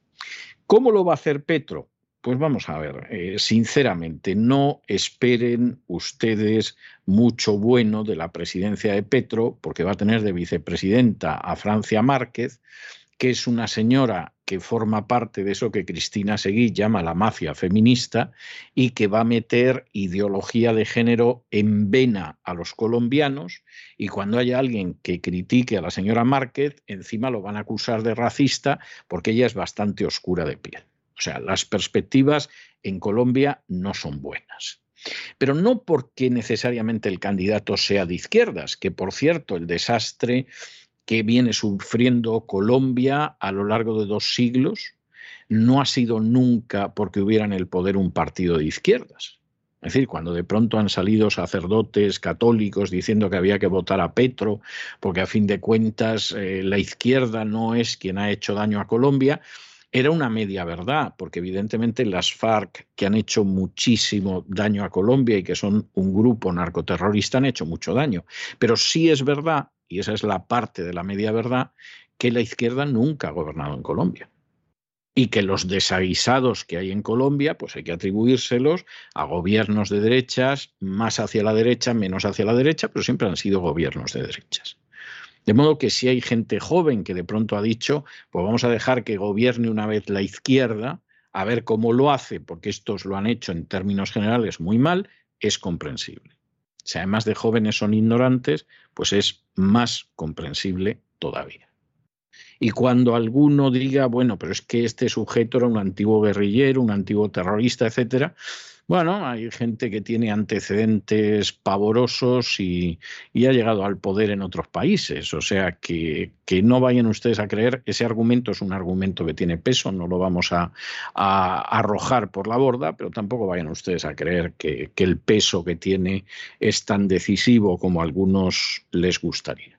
¿Cómo lo va a hacer Petro? Pues vamos a ver, eh, sinceramente, no esperen ustedes mucho bueno de la presidencia de Petro, porque va a tener de vicepresidenta a Francia Márquez, que es una señora que forma parte de eso que Cristina Seguí llama la mafia feminista y que va a meter ideología de género en vena a los colombianos y cuando haya alguien que critique a la señora Márquez, encima lo van a acusar de racista porque ella es bastante oscura de piel. O sea, las perspectivas en Colombia no son buenas pero no porque necesariamente el candidato sea de izquierdas, que por cierto el desastre que viene sufriendo Colombia a lo largo de dos siglos no ha sido nunca porque hubiera en el poder un partido de izquierdas. Es decir, cuando de pronto han salido sacerdotes católicos diciendo que había que votar a Petro, porque a fin de cuentas eh, la izquierda no es quien ha hecho daño a Colombia, era una media verdad, porque evidentemente las FARC, que han hecho muchísimo daño a Colombia y que son un grupo narcoterrorista, han hecho mucho daño. Pero sí es verdad, y esa es la parte de la media verdad, que la izquierda nunca ha gobernado en Colombia y que los desaguisados que hay en Colombia, pues hay que atribuírselos a gobiernos de derechas, más hacia la derecha, menos hacia la derecha, pero siempre han sido gobiernos de derechas. De modo que si hay gente joven que de pronto ha dicho, pues vamos a dejar que gobierne una vez la izquierda, a ver cómo lo hace, porque estos lo han hecho en términos generales muy mal, es comprensible. Si además de jóvenes son ignorantes, pues es más comprensible todavía. Y cuando alguno diga, bueno, pero es que este sujeto era un antiguo guerrillero, un antiguo terrorista, etcétera, bueno, hay gente que tiene antecedentes pavorosos y, ha llegado al poder en otros países. O sea, que, no vayan ustedes a creer, ese argumento es un argumento que tiene peso, no lo vamos a, arrojar por la borda, pero tampoco vayan ustedes a creer que, que el peso que tiene es tan decisivo como a algunos les gustaría.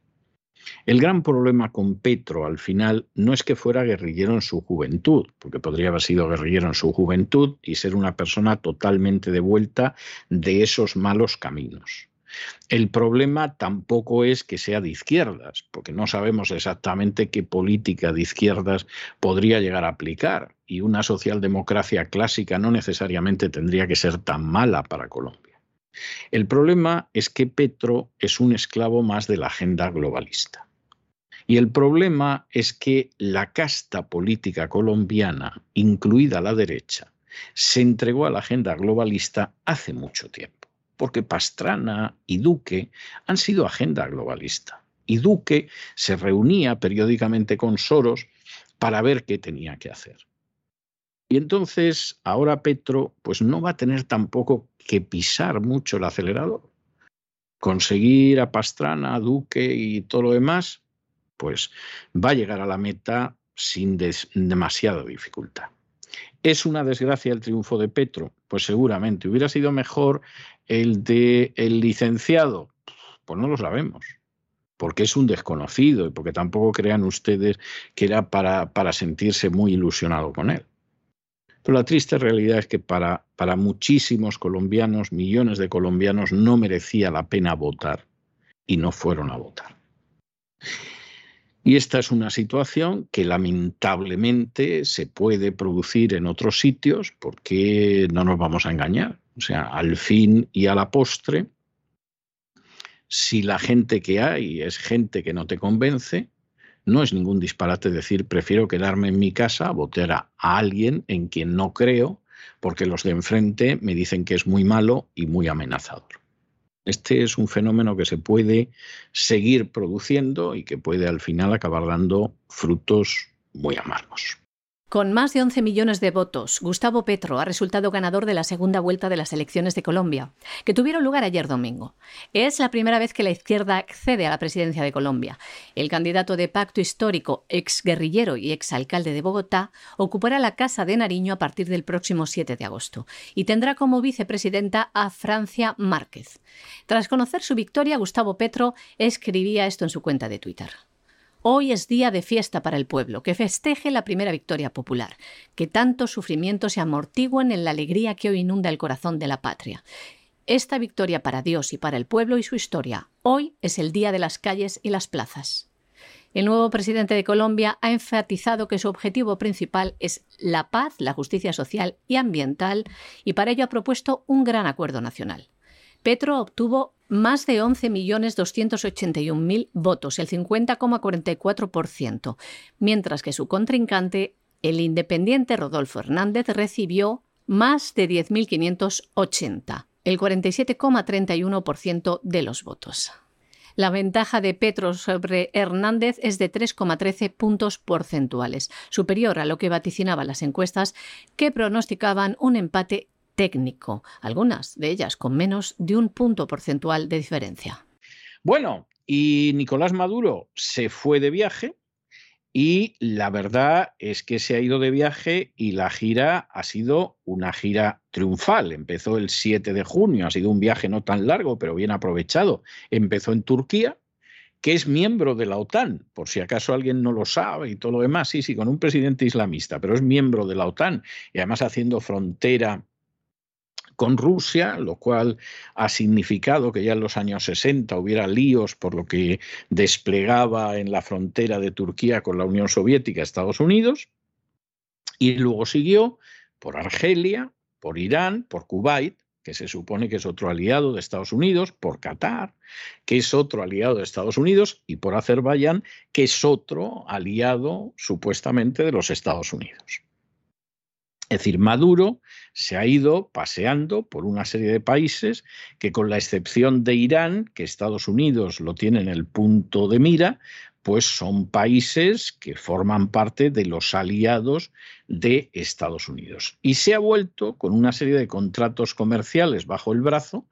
El gran problema con Petro al final no es que fuera guerrillero en su juventud, porque podría haber sido guerrillero en su juventud y ser una persona totalmente de vuelta de esos malos caminos. El problema tampoco es que sea de izquierdas, porque no sabemos exactamente qué política de izquierdas podría llegar a aplicar, y una socialdemocracia clásica no necesariamente tendría que ser tan mala para Colombia. El problema es que Petro es un esclavo más de la agenda globalista. Y el problema es que la casta política colombiana, incluida la derecha, se entregó a la agenda globalista hace mucho tiempo, porque Pastrana y Duque han sido agenda globalista. Y Duque se reunía periódicamente con Soros para ver qué tenía que hacer. Y entonces ahora Petro pues no va a tener tampoco que pisar mucho el acelerador. Conseguir a Pastrana, a Duque y todo lo demás, pues va a llegar a la meta sin demasiada dificultad. ¿Es una desgracia el triunfo de Petro? Pues seguramente. ¿Hubiera sido mejor el de el licenciado? Pues no lo sabemos porque es un desconocido y porque tampoco crean ustedes que era para, para sentirse muy ilusionado con él. Pero la triste realidad es que para, para muchísimos colombianos, millones de colombianos, no merecía la pena votar y no fueron a votar. Y esta es una situación que lamentablemente se puede producir en otros sitios porque no nos vamos a engañar. O sea, al fin y a la postre, si la gente que hay es gente que no te convence, no es ningún disparate decir prefiero quedarme en mi casa votar a, alguien en quien no creo porque los de enfrente me dicen que es muy malo y muy amenazador. Este es un fenómeno que se puede seguir produciendo y que puede al final acabar dando frutos muy amargos. Con más de 11 millones de votos, Gustavo Petro ha resultado ganador de la segunda vuelta de las elecciones de Colombia, que tuvieron lugar ayer domingo. Es la primera vez que la izquierda accede a la presidencia de Colombia. El candidato de pacto histórico, exguerrillero y exalcalde de Bogotá, ocupará la Casa de Nariño a partir del próximo 7 de agosto y tendrá como vicepresidenta a Francia Márquez. Tras conocer su victoria, Gustavo Petro escribía esto en su cuenta de Twitter. Hoy es día de fiesta para el pueblo, que festeje la primera victoria popular, que tantos sufrimientos se amortiguen en la alegría que hoy inunda el corazón de la patria. Esta victoria para Dios y para el pueblo y su historia, hoy es el día de las calles y las plazas. El nuevo presidente de Colombia ha enfatizado que su objetivo principal es la paz, la justicia social y ambiental, y para ello ha propuesto un gran acuerdo nacional. Petro obtuvo más de 11.281.000 votos, el 50,44%, mientras que su contrincante, el independiente Rodolfo Hernández, recibió más de 10.580, el 47,31% de los votos. La ventaja de Petro sobre Hernández es de 3,13 puntos porcentuales, superior a lo que vaticinaban las encuestas que pronosticaban un empate técnico, algunas de ellas con menos de un punto porcentual de diferencia. Bueno, y Nicolás Maduro se fue de viaje y la verdad es que se ha ido de viaje y la gira ha sido una gira triunfal. Empezó el 7 de junio, ha sido un viaje no tan largo, pero bien aprovechado. Empezó en Turquía, que es miembro de la OTAN, por si acaso alguien no lo sabe y todo lo demás, sí, sí, con un presidente islamista, pero es miembro de la OTAN y además haciendo frontera con Rusia, lo cual ha significado que ya en los años 60 hubiera líos por lo que desplegaba en la frontera de Turquía con la Unión Soviética Estados Unidos. Y luego siguió por Argelia, por Irán, por Kuwait, que se supone que es otro aliado de Estados Unidos, por Qatar, que es otro aliado de Estados Unidos, y por Azerbaiyán, que es otro aliado supuestamente de los Estados Unidos. Es decir, Maduro se ha ido paseando por una serie de países que con la excepción de Irán, que Estados Unidos lo tiene en el punto de mira, pues son países que forman parte de los aliados de Estados Unidos. Y se ha vuelto con una serie de contratos comerciales bajo el brazo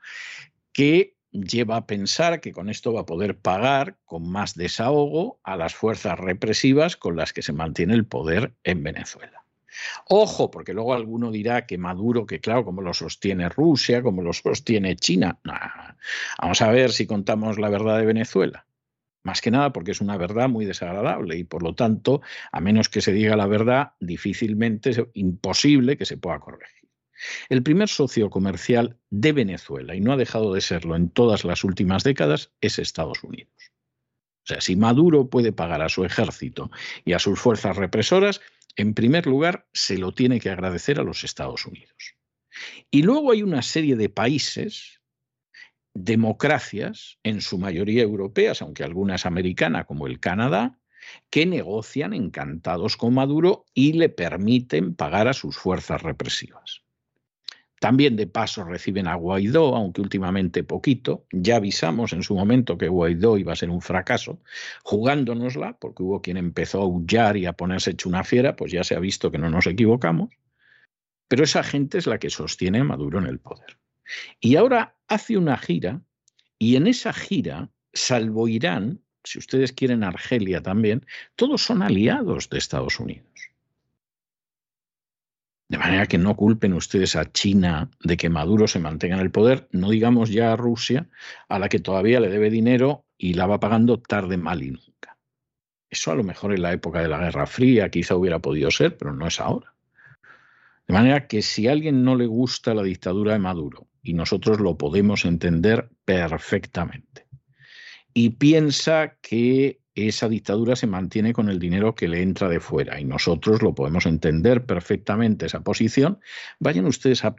que lleva a pensar que con esto va a poder pagar con más desahogo a las fuerzas represivas con las que se mantiene el poder en Venezuela. Ojo, porque luego alguno dirá que Maduro, que claro, como lo sostiene Rusia, como lo sostiene China. Vamos a ver si contamos la verdad de Venezuela. Más que nada porque es una verdad muy desagradable y por lo tanto, a menos que se diga la verdad, difícilmente es imposible que se pueda corregir. El primer socio comercial de Venezuela, y no ha dejado de serlo en todas las últimas décadas, es Estados Unidos. O sea, si Maduro puede pagar a su ejército y a sus fuerzas represoras, en primer lugar, se lo tiene que agradecer a los Estados Unidos. Y luego hay una serie de países, democracias, en su mayoría europeas, aunque algunas americanas, como el Canadá, que negocian encantados con Maduro y le permiten pagar a sus fuerzas represivas. También de paso reciben a Guaidó, aunque últimamente poquito. Ya avisamos en su momento que Guaidó iba a ser un fracaso, jugándonosla, porque hubo quien empezó a aullar y a ponerse hecho una fiera, pues ya se ha visto que no nos equivocamos. Pero esa gente es la que sostiene a Maduro en el poder. Y ahora hace una gira, y en esa gira, salvo Irán, si ustedes quieren Argelia también, todos son aliados de Estados Unidos. De manera que no culpen ustedes a China de que Maduro se mantenga en el poder, no digamos ya a Rusia, a la que todavía le debe dinero y la va pagando tarde, mal y nunca. Eso a lo mejor en la época de la Guerra Fría quizá hubiera podido ser, pero no es ahora. De manera que si a alguien no le gusta la dictadura de Maduro, y nosotros lo podemos entender perfectamente, y piensa que esa dictadura se mantiene con el dinero que le entra de fuera y nosotros lo podemos entender perfectamente esa posición, vayan ustedes a,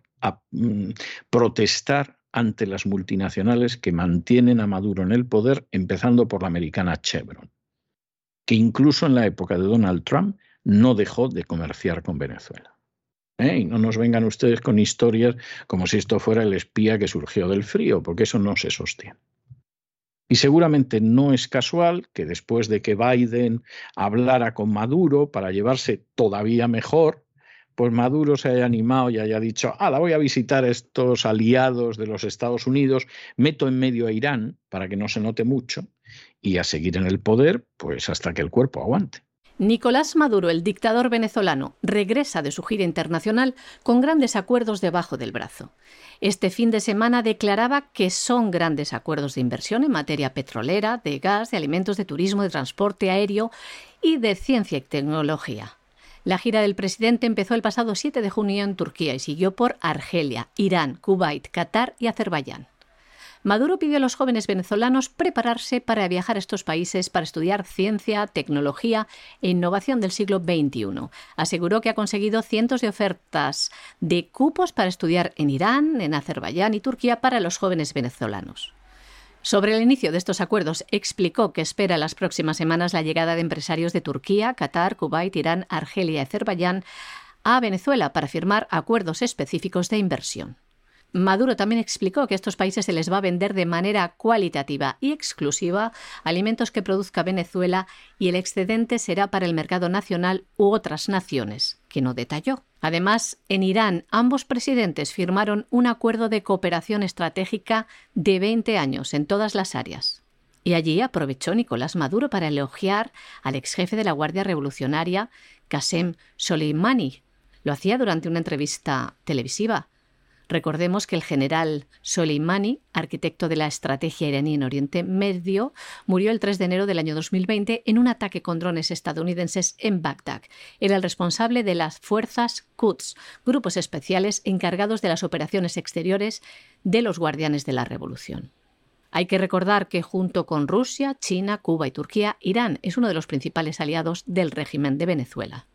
mm, protestar ante las multinacionales que mantienen a Maduro en el poder, empezando por la americana Chevron, que incluso en la época de Donald Trump no dejó de comerciar con Venezuela. ¿Eh? Y no nos vengan ustedes con historias como si esto fuera el espía que surgió del frío, porque eso no se sostiene. Y seguramente no es casual que después de que Biden hablara con Maduro para llevarse todavía mejor, pues Maduro se haya animado y haya dicho, ah, la voy a visitar a estos aliados de los Estados Unidos, meto en medio a Irán para que no se note mucho y a seguir en el poder, pues hasta que el cuerpo aguante. Nicolás Maduro, el dictador venezolano, regresa de su gira internacional con grandes acuerdos debajo del brazo. Este fin de semana declaraba que son grandes acuerdos de inversión en materia petrolera, de gas, de alimentos, de turismo, de transporte aéreo y de ciencia y tecnología. La gira del presidente empezó el pasado 7 de junio en Turquía y siguió por Argelia, Irán, Kuwait, Qatar y Azerbaiyán. Maduro pidió a los jóvenes venezolanos prepararse para viajar a estos países para estudiar ciencia, tecnología e innovación del siglo XXI. Aseguró que ha conseguido cientos de ofertas de cupos para estudiar en Irán, en Azerbaiyán y Turquía para los jóvenes venezolanos. Sobre el inicio de estos acuerdos, explicó que espera las próximas semanas la llegada de empresarios de Turquía, Qatar, Kuwait, Irán, Argelia y Azerbaiyán a Venezuela para firmar acuerdos específicos de inversión. Maduro también explicó que a estos países se les va a vender de manera cualitativa y exclusiva alimentos que produzca Venezuela y el excedente será para el mercado nacional u otras naciones, que no detalló. Además, en Irán ambos presidentes firmaron un acuerdo de cooperación estratégica de 20 años en todas las áreas. Y allí aprovechó Nicolás Maduro para elogiar al ex jefe de la Guardia Revolucionaria, Qasem Soleimani. Lo hacía durante una entrevista televisiva. Recordemos que el general Soleimani, arquitecto de la estrategia iraní en Oriente Medio, murió el 3 de enero del año 2020 en un ataque con drones estadounidenses en Bagdad. Era el responsable de las fuerzas Quds, grupos especiales encargados de las operaciones exteriores de los guardianes de la revolución. Hay que recordar que junto con Rusia, China, Cuba y Turquía, Irán es uno de los principales aliados del régimen de Venezuela.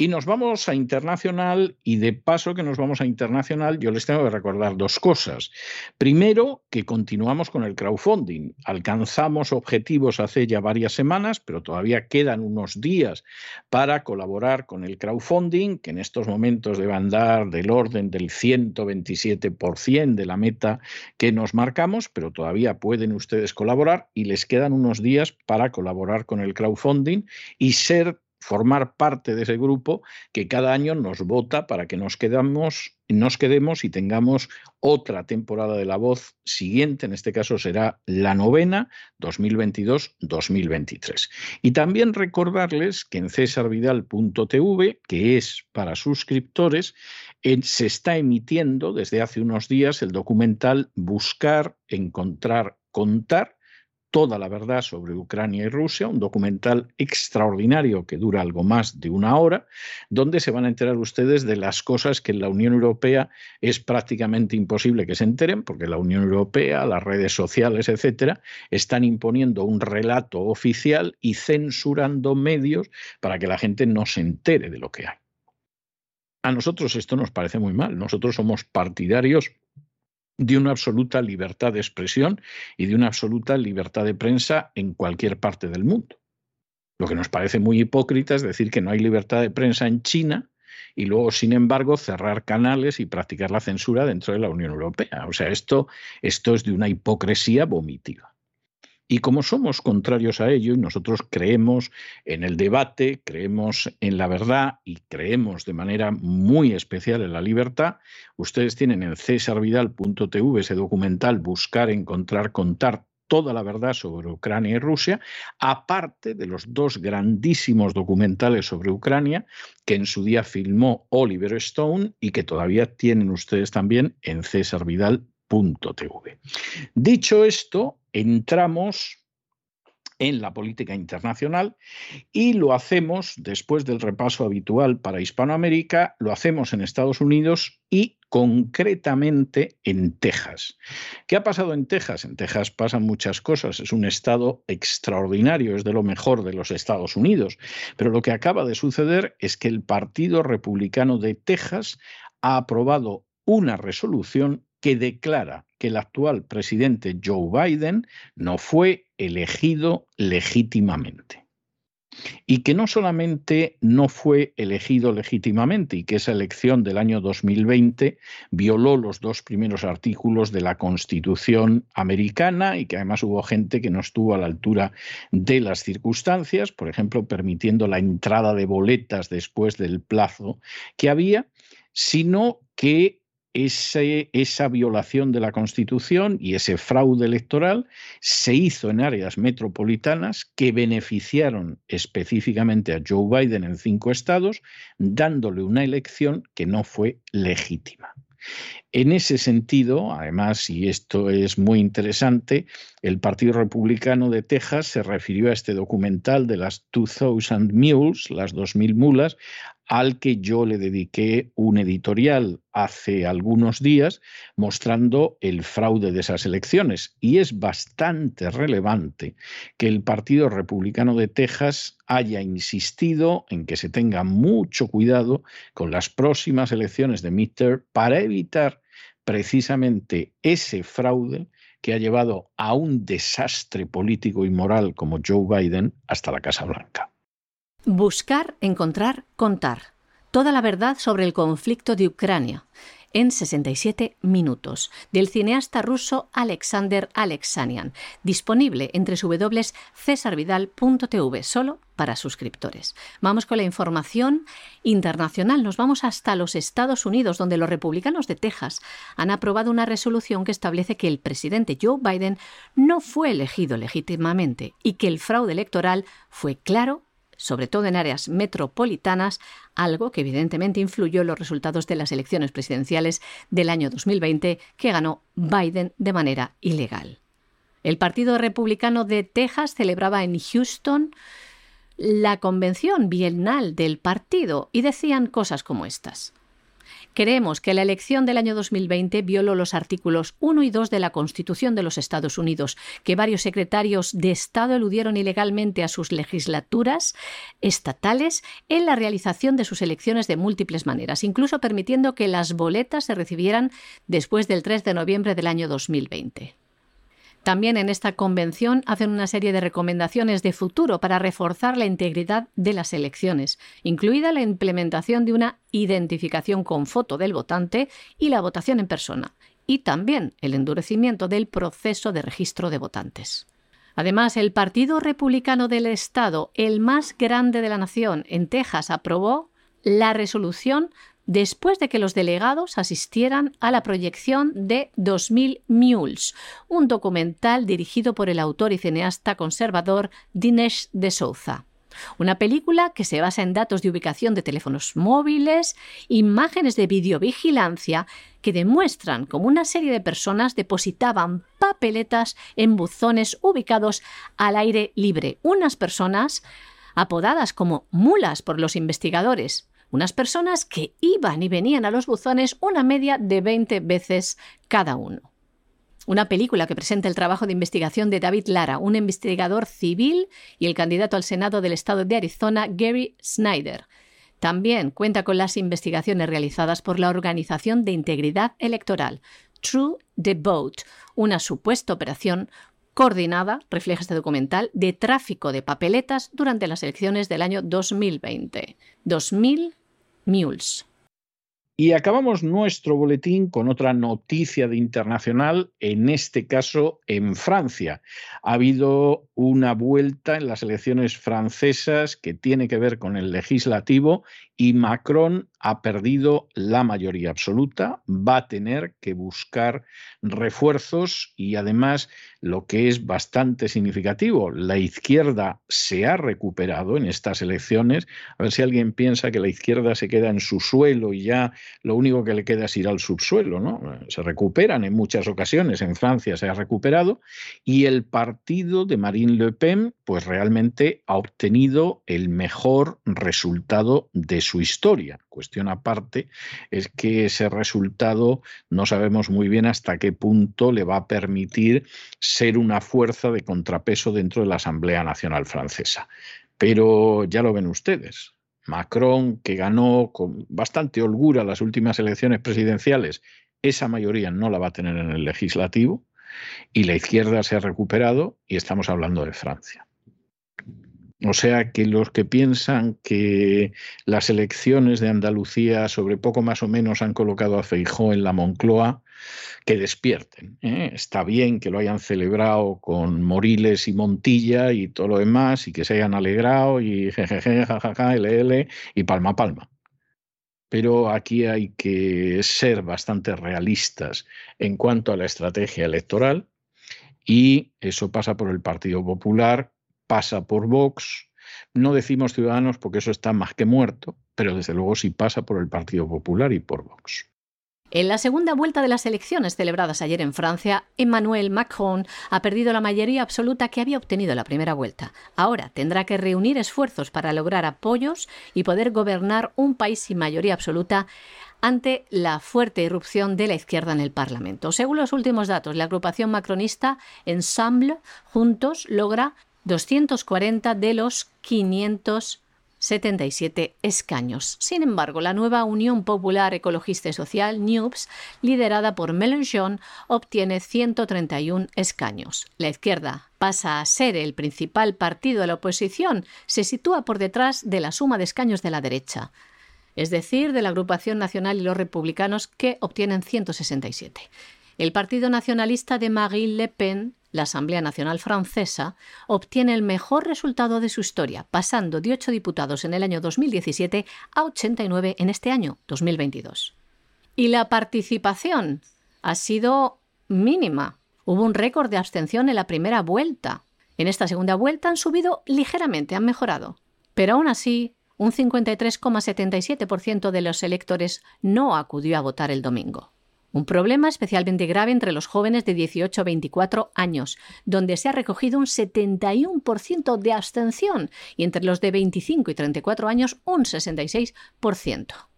Y nos vamos a internacional y de paso que nos vamos a internacional yo les tengo que recordar dos cosas. Primero, que continuamos con el crowdfunding. Alcanzamos objetivos hace ya varias semanas, pero todavía quedan unos días para colaborar con el crowdfunding, que en estos momentos debe andar del orden del 127% de la meta que nos marcamos, pero todavía pueden ustedes colaborar y les quedan unos días para colaborar con el crowdfunding y ser formar parte de ese grupo que cada año nos vota para que nos quedamos nos quedemos y tengamos otra temporada de La Voz siguiente, en este caso será la novena 2022-2023. Y también recordarles que en cesarvidal.tv, que es para suscriptores, se está emitiendo desde hace unos días el documental Buscar, Encontrar, Contar, toda la verdad sobre Ucrania y Rusia, un documental extraordinario que dura algo más de una hora, donde se van a enterar ustedes de las cosas que en la Unión Europea es prácticamente imposible que se enteren, porque la Unión Europea, las redes sociales, etcétera, están imponiendo un relato oficial y censurando medios para que la gente no se entere de lo que hay. A nosotros esto nos parece muy mal. Nosotros somos partidarios de una absoluta libertad de expresión y de una absoluta libertad de prensa en cualquier parte del mundo. Lo que nos parece muy hipócrita es decir que no hay libertad de prensa en China y luego, sin embargo, cerrar canales y practicar la censura dentro de la Unión Europea. O sea, esto, esto es de una hipocresía vomitiva. Y como somos contrarios a ello y nosotros creemos en el debate, creemos en la verdad y creemos de manera muy especial en la libertad, ustedes tienen en cesarvidal.tv ese documental Buscar, Encontrar, Contar toda la verdad sobre Ucrania y Rusia, aparte de los dos grandísimos documentales sobre Ucrania que en su día filmó Oliver Stone y que todavía tienen ustedes también en cesarvidal.tv. Dicho esto, entramos en la política internacional y lo hacemos después del repaso habitual para Hispanoamérica, lo hacemos en Estados Unidos y concretamente en Texas. ¿Qué ha pasado en Texas? En Texas pasan muchas cosas, es un estado extraordinario, es de lo mejor de los Estados Unidos, pero lo que acaba de suceder es que el Partido Republicano de Texas ha aprobado una resolución que declara que el actual presidente Joe Biden no fue elegido legítimamente. Y que no solamente no fue elegido legítimamente y que esa elección del año 2020 violó los dos primeros artículos de la Constitución americana y que además hubo gente que no estuvo a la altura de las circunstancias, por ejemplo, permitiendo la entrada de boletas después del plazo que había, sino que esa violación de la Constitución y ese fraude electoral se hizo en áreas metropolitanas que beneficiaron específicamente a Joe Biden en cinco estados, dándole una elección que no fue legítima. En ese sentido, además, y esto es muy interesante, el Partido Republicano de Texas se refirió a este documental de las 2000 Mules, las 2000 mulas, al que yo le dediqué un editorial hace algunos días mostrando el fraude de esas elecciones. Y es bastante relevante que el Partido Republicano de Texas haya insistido en que se tenga mucho cuidado con las próximas elecciones de midterm para evitar precisamente ese fraude que ha llevado a un desastre político y moral como Joe Biden hasta la Casa Blanca. Buscar, encontrar, contar. Toda la verdad sobre el conflicto de Ucrania. en 67 minutos, del cineasta ruso Alexander Alexanian, disponible entre www.cesarvidal.tv, solo para suscriptores. Vamos con la información internacional. Nos vamos hasta los Estados Unidos, donde los republicanos de Texas han aprobado una resolución que establece que el presidente Joe Biden no fue elegido legítimamente y que el fraude electoral fue claro sobre todo en áreas metropolitanas, algo que evidentemente influyó en los resultados de las elecciones presidenciales del año 2020 que ganó Biden de manera ilegal. El Partido Republicano de Texas celebraba en Houston la convención bienal del partido y decían cosas como estas. Creemos que la elección del año 2020 violó los artículos 1 y 2 de la Constitución de los Estados Unidos, que varios secretarios de Estado eludieron ilegalmente a sus legislaturas estatales en la realización de sus elecciones de múltiples maneras, incluso permitiendo que las boletas se recibieran después del 3 de noviembre del año 2020. También en esta convención hacen una serie de recomendaciones de futuro para reforzar la integridad de las elecciones, incluida la implementación de una identificación con foto del votante y la votación en persona, y también el endurecimiento del proceso de registro de votantes. Además, el Partido Republicano del Estado, el más grande de la nación, en Texas, aprobó la resolución después de que los delegados asistieran a la proyección de 2000 Mules, un documental dirigido por el autor y cineasta conservador Dinesh de Souza. Una película que se basa en datos de ubicación de teléfonos móviles, imágenes de videovigilancia que demuestran cómo una serie de personas depositaban papeletas en buzones ubicados al aire libre. Unas personas apodadas como mulas por los investigadores, unas personas que iban y venían a los buzones una media de 20 veces cada uno. Una película que presenta el trabajo de investigación de David Lara, un investigador civil, y el candidato al Senado del estado de Arizona, Gary Snyder. También cuenta con las investigaciones realizadas por la Organización de Integridad Electoral, True the Vote, una supuesta operación coordinada, refleja este documental, de tráfico de papeletas durante las elecciones del año 2020. 2020 mules. Y acabamos nuestro boletín con otra noticia de internacional, en este caso en Francia. Ha habido una vuelta en las elecciones francesas que tiene que ver con el legislativo y Macron ha perdido la mayoría absoluta, va a tener que buscar refuerzos y además lo que es bastante significativo, la izquierda se ha recuperado en estas elecciones, a ver si alguien piensa que la izquierda se queda en su suelo y ya lo único que le queda es ir al subsuelo, ¿no? Se recuperan en muchas ocasiones, en Francia se ha recuperado y el partido de Marine Le Pen pues realmente ha obtenido el mejor resultado de su historia. Cuestión aparte es que ese resultado no sabemos muy bien hasta qué punto le va a permitir ser una fuerza de contrapeso dentro de la Asamblea Nacional Francesa. Pero ya lo ven ustedes. Macron, que ganó con bastante holgura las últimas elecciones presidenciales, esa mayoría no la va a tener en el legislativo y la izquierda se ha recuperado y estamos hablando de Francia. O sea que los que piensan que las elecciones de Andalucía sobre poco más o menos han colocado a Feijó en la Moncloa, que despierten. ¿eh? Está bien que lo hayan celebrado con Moriles y Montilla y todo lo demás, y que se hayan alegrado y jejeje, jajaja, LL y palma palma. Pero aquí hay que ser bastante realistas en cuanto a la estrategia electoral y eso pasa por el Partido Popular pasa por Vox. No decimos Ciudadanos porque eso está más que muerto, pero desde luego sí pasa por el Partido Popular y por Vox. En la segunda vuelta de las elecciones celebradas ayer en Francia, Emmanuel Macron ha perdido la mayoría absoluta que había obtenido en la primera vuelta. Ahora tendrá que reunir esfuerzos para lograr apoyos y poder gobernar un país sin mayoría absoluta ante la fuerte irrupción de la izquierda en el Parlamento. Según los últimos datos, la agrupación macronista Ensemble Juntos logra 240 de los 577 escaños. Sin embargo, la nueva Unión Popular Ecologista y Social, NUPS, liderada por Mélenchon, obtiene 131 escaños. La izquierda pasa a ser el principal partido de la oposición, se sitúa por detrás de la suma de escaños de la derecha. es decir, de la agrupación nacional y los republicanos, que obtienen 167. El Partido Nacionalista de Marine Le Pen, la Asamblea Nacional Francesa, obtiene el mejor resultado de su historia, pasando de 8 diputados en el año 2017 a 89 en este año, 2022. Y la participación ha sido mínima. Hubo un récord de abstención en la primera vuelta. En esta segunda vuelta han subido ligeramente, han mejorado. Pero aún así, un 53,77% de los electores no acudió a votar el domingo. Un problema especialmente grave entre los jóvenes de 18 a 24 años, donde se ha recogido un 71% de abstención y entre los de 25 y 34 años un 66%.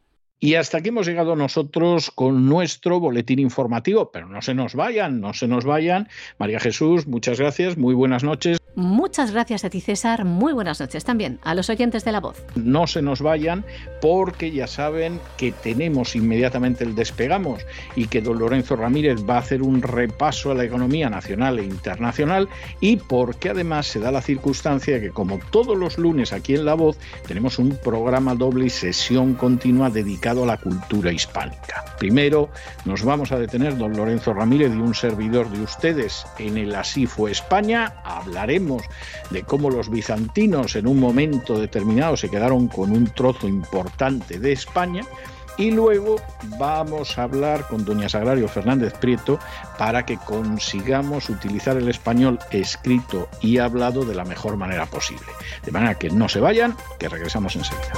Y hasta aquí hemos llegado nosotros con nuestro boletín informativo, pero no se nos vayan, no se nos vayan. María Jesús, muchas gracias, muy buenas noches. Muchas gracias a ti, César. Muy buenas noches también a los oyentes de la voz. No se nos vayan porque ya saben que tenemos inmediatamente el despegamos y que don Lorenzo Ramírez va a hacer un repaso a la economía nacional e internacional y porque además se da la circunstancia que como todos los lunes aquí en La Voz tenemos un programa doble y sesión continua a la cultura hispánica. Primero nos vamos a detener don Lorenzo Ramírez y un servidor de ustedes en el Así fue España. Hablaremos de cómo los bizantinos en un momento determinado se quedaron con un trozo importante de España. Y luego vamos a hablar con doña Sagrario Fernández Prieto para que consigamos utilizar el español escrito y hablado de la mejor manera posible. De manera que no se vayan, que regresamos enseguida.